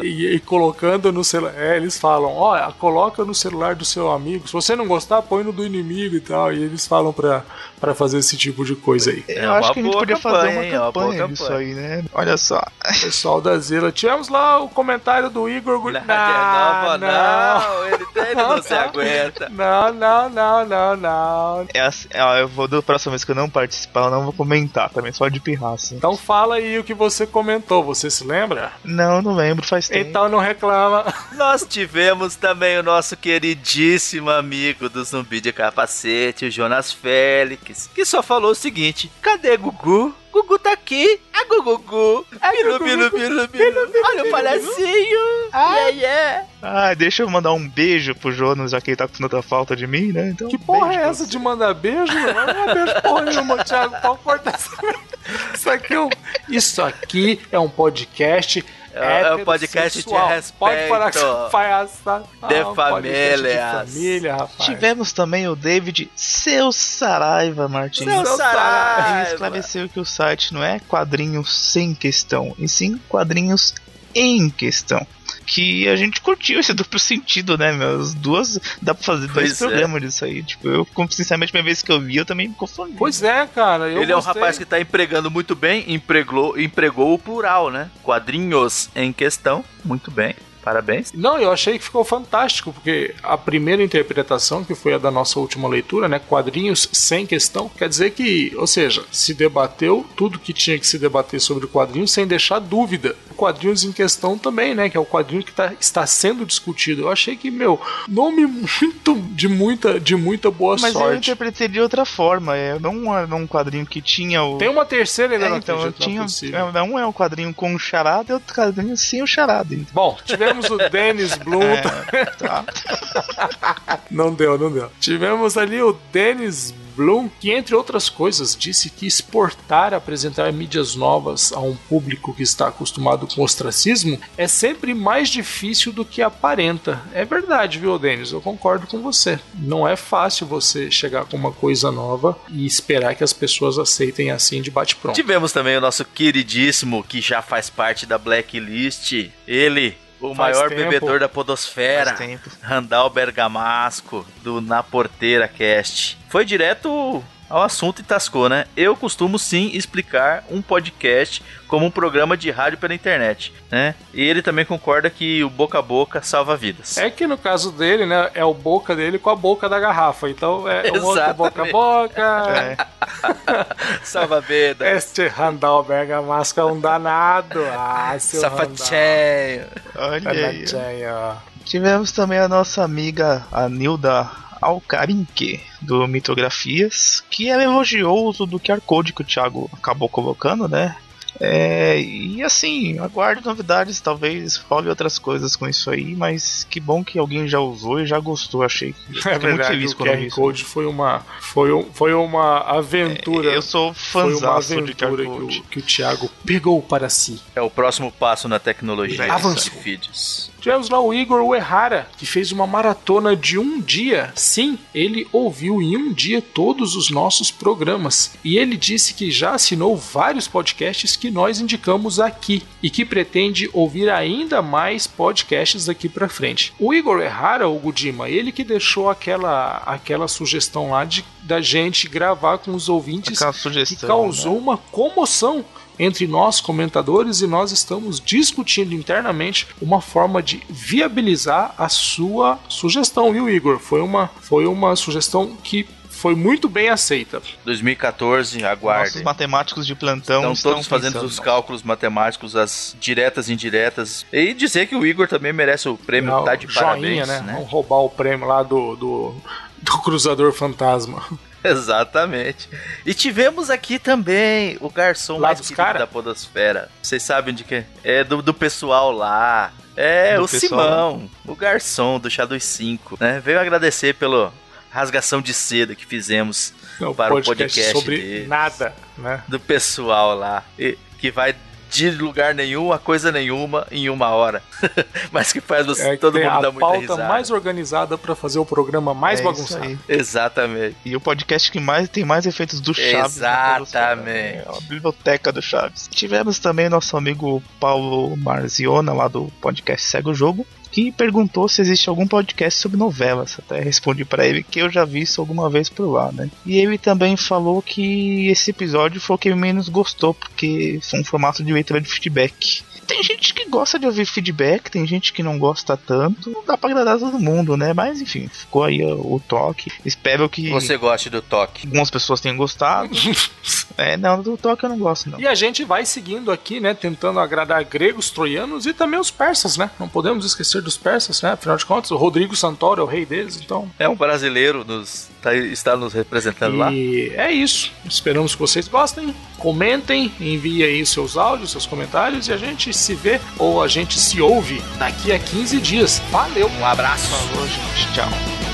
[SPEAKER 2] E, e colocando no celular. É, eles falam, ó, coloca no celular do seu amigo. Se você não gostar, põe no do inimigo e tal. E eles falam pra, pra fazer esse tipo de coisa aí.
[SPEAKER 3] É
[SPEAKER 4] Eu
[SPEAKER 3] uma
[SPEAKER 4] acho que a gente podia fazer
[SPEAKER 3] campanha,
[SPEAKER 4] uma
[SPEAKER 3] hein? É uma
[SPEAKER 4] campanha disso
[SPEAKER 3] campanha.
[SPEAKER 4] aí, né? Olha só.
[SPEAKER 2] O pessoal da Godzilla. Tivemos lá o comentário do Igor Gu-
[SPEAKER 3] Não, novo, não, ele, ele não se aguenta.
[SPEAKER 2] Não, não, não, não, não.
[SPEAKER 4] É assim, ó, eu vou da próxima vez que eu não participar, eu não vou comentar também, só de pirraça.
[SPEAKER 2] Então fala aí o que você comentou, você se lembra?
[SPEAKER 4] Não, não lembro, faz tempo.
[SPEAKER 2] Então não reclama.
[SPEAKER 3] Nós tivemos também o nosso queridíssimo amigo do zumbi de capacete, o Jonas Félix, que só falou o seguinte: cadê Gugu? Gugu tá aqui. A Gugu. A bilu, bilu, bilu, bilu. Olha o palhacinho. Yeah, yeah.
[SPEAKER 4] Ah, deixa eu mandar um beijo pro Jonas, já que ele tá com tanta falta de mim, né? Então,
[SPEAKER 2] Que porra
[SPEAKER 4] beijo
[SPEAKER 2] é essa
[SPEAKER 4] você.
[SPEAKER 2] de mandar beijo? Não é beijo porra nenhuma, Thiago. Pode cortar essa Isso aqui é um, isso aqui é um podcast.
[SPEAKER 3] É- é um podcast de respeito.
[SPEAKER 2] Pode parar com essa palhaçada.
[SPEAKER 3] De
[SPEAKER 2] podcast
[SPEAKER 3] famílias.
[SPEAKER 2] De família, rapaz.
[SPEAKER 4] Tivemos também o David Seu Saraiva Martins.
[SPEAKER 3] Seu Saraiva.
[SPEAKER 4] Ele esclareceu que o site não é quadrinhos sem questão, e sim quadrinhos em questão. Que a gente curtiu esse duplo sentido, né, meu? As duas. Dá pra fazer dois
[SPEAKER 3] Pois é.
[SPEAKER 4] programas disso aí. Tipo, eu, sinceramente, a primeira vez que eu vi, eu também me confundi.
[SPEAKER 2] Pois é, cara. eu
[SPEAKER 3] Ele é um
[SPEAKER 2] gostei.
[SPEAKER 3] rapaz que tá empregando muito bem, empregou, empregou o plural, né? Quadrinhos em questão. Muito bem. Parabéns.
[SPEAKER 2] Não, eu achei que ficou fantástico, porque a primeira interpretação, que foi a da nossa última leitura, né? Quadrinhos sem questão, quer dizer que, ou seja, se debateu tudo que tinha que se debater sobre quadrinhos sem deixar dúvida. Quadrinhos em questão também, né? Que é o quadrinho que tá, está sendo discutido. Eu achei que, meu, nome muito de muita, de muita boa
[SPEAKER 4] Mas eu
[SPEAKER 2] sorte.
[SPEAKER 4] interpretei de outra forma. É, não era um quadrinho que tinha o.
[SPEAKER 2] Tem uma terceira ainda
[SPEAKER 4] É,
[SPEAKER 2] não
[SPEAKER 4] então, eu
[SPEAKER 2] é
[SPEAKER 4] tinha. é, Um é um quadrinho com o charada e outro quadrinho sem o charada. Então,
[SPEAKER 2] Bom, tivemos o Dennis Bloom.
[SPEAKER 4] tá.
[SPEAKER 2] Não deu, não deu. Tivemos ali o Dennis Bloom, que entre outras coisas disse que exportar, apresentar mídias novas a um público que está acostumado com ostracismo é sempre mais difícil do que aparenta. É verdade, viu, Dennis? Eu concordo com você. Não é fácil você chegar com uma coisa nova e esperar que as pessoas aceitem assim de bate-pronto.
[SPEAKER 3] Tivemos também o nosso queridíssimo, que já faz parte da Blacklist. Ele, o
[SPEAKER 2] Faz
[SPEAKER 3] maior
[SPEAKER 2] tempo.
[SPEAKER 3] bebedor da podosfera. Randall Bergamasco, do Na Porteira Cast. Foi direto ao assunto e tascou, né? Eu costumo sim explicar um podcast como um programa de rádio pela internet, né? E ele também concorda que o boca a boca salva vidas.
[SPEAKER 2] É que no caso dele, né, é o boca dele com a boca da garrafa. Então é um outro boca a boca.
[SPEAKER 4] É.
[SPEAKER 3] Salva vidas.
[SPEAKER 2] Este Randall Bergamasco é um danado. Ah, seu
[SPEAKER 3] Safatinho.
[SPEAKER 4] Olha aí. Tivemos também a nossa amiga a Nilda Alcarinque, do Mitografias, que ela elogiou o uso do QR Code que o Thiago acabou colocando, né? É, e assim, aguardo novidades, talvez role outras coisas com isso aí, mas que bom que alguém já usou e já gostou, achei.
[SPEAKER 2] É
[SPEAKER 4] Fiquei muito
[SPEAKER 2] verdade,
[SPEAKER 4] feliz
[SPEAKER 2] o
[SPEAKER 4] quando eu vi
[SPEAKER 2] QR
[SPEAKER 4] isso.
[SPEAKER 2] Code foi uma, foi, um- foi uma aventura.
[SPEAKER 4] Eu sou de
[SPEAKER 2] aventura
[SPEAKER 4] QR
[SPEAKER 2] que
[SPEAKER 4] Code.
[SPEAKER 2] o, que o Thiago pegou para si.
[SPEAKER 3] É o próximo passo na tecnologia.
[SPEAKER 2] Avançou.
[SPEAKER 3] de feeds.
[SPEAKER 2] Tivemos lá o Igor Uehara, que fez uma maratona de um dia. Sim, ele ouviu em um dia todos os nossos programas. E ele disse que já assinou vários podcasts que nós indicamos aqui e que pretende ouvir ainda mais podcasts daqui pra frente. O Igor Uehara, o Gudima, ele que deixou aquela, aquela sugestão lá de da gente gravar com os ouvintes que causou
[SPEAKER 4] né?
[SPEAKER 2] uma comoção entre nós comentadores e nós estamos discutindo internamente uma forma de viabilizar a sua sugestão, viu, Igor? Foi uma, foi uma sugestão que foi muito bem aceita.
[SPEAKER 3] 2014,
[SPEAKER 4] Nossos
[SPEAKER 3] aguardem.
[SPEAKER 4] matemáticos de plantão
[SPEAKER 3] Estão
[SPEAKER 4] estão
[SPEAKER 3] todos fazendo
[SPEAKER 4] pensando,
[SPEAKER 3] os cálculos matemáticos, as diretas e indiretas. E dizer que o Igor também merece o prêmio,
[SPEAKER 2] Ah,
[SPEAKER 3] tá de
[SPEAKER 2] joinha,
[SPEAKER 3] parabéns,
[SPEAKER 2] né?
[SPEAKER 3] né?
[SPEAKER 2] Vamos roubar o prêmio lá do, do, do Cruzador Fantasma.
[SPEAKER 3] Exatamente. E tivemos aqui também o garçom
[SPEAKER 2] Lá
[SPEAKER 3] mais
[SPEAKER 2] dos cara?
[SPEAKER 3] da podosfera. Vocês sabem de quê? É do, do pessoal lá. É,
[SPEAKER 4] Do
[SPEAKER 3] o Simão, o garçom do Chá dos 5, né? Veio agradecer pelo rasgação de seda que fizemos
[SPEAKER 2] O
[SPEAKER 3] para o
[SPEAKER 2] podcast
[SPEAKER 3] podcast
[SPEAKER 2] sobre
[SPEAKER 3] dele.
[SPEAKER 2] nada, né?
[SPEAKER 3] do pessoal lá. E, que vai de lugar nenhum a coisa nenhuma em uma hora. Mas que faz você,
[SPEAKER 2] É
[SPEAKER 3] todo mundo
[SPEAKER 2] a
[SPEAKER 3] dar muita
[SPEAKER 2] pauta
[SPEAKER 3] risada.
[SPEAKER 2] mais organizada para fazer o programa mais
[SPEAKER 4] É isso
[SPEAKER 2] bagunçado.
[SPEAKER 4] aí.
[SPEAKER 3] Exatamente.
[SPEAKER 4] E o podcast que mais tem mais efeitos do Chaves. podosfera,
[SPEAKER 3] Exatamente.
[SPEAKER 4] né? É a biblioteca do Chaves. Tivemos também nosso amigo Paulo Marziona, lá do podcast Segue o Jogo, que perguntou se existe algum podcast sobre novelas. Até respondi pra ele que eu já vi isso alguma vez por lá, né? E ele também falou que esse episódio foi o que menos gostou, porque foi um formato de leitura de feedback. Tem gente que gosta de ouvir feedback, tem gente que não gosta tanto. Não dá pra agradar todo mundo, né? Mas enfim, ficou aí o, toque. Espero que
[SPEAKER 3] Você goste do toque.
[SPEAKER 4] algumas pessoas tenham gostado. é, não, do toque eu não gosto, não.
[SPEAKER 2] E a gente vai seguindo aqui, né? Tentando agradar gregos, troianos e também os persas, né? Não podemos esquecer dos persas, né? Afinal de contas, o Rodrigo Santoro é o rei deles, então.
[SPEAKER 3] É um brasileiro, nos, tá- está nos representando lá.
[SPEAKER 2] E é isso. Esperamos que vocês gostem. Comentem, enviem aí seus áudios, seus comentários e a gente se vê ou a gente se ouve daqui a 15 dias. Valeu!
[SPEAKER 3] Um abraço.
[SPEAKER 4] Falou, gente. Tchau.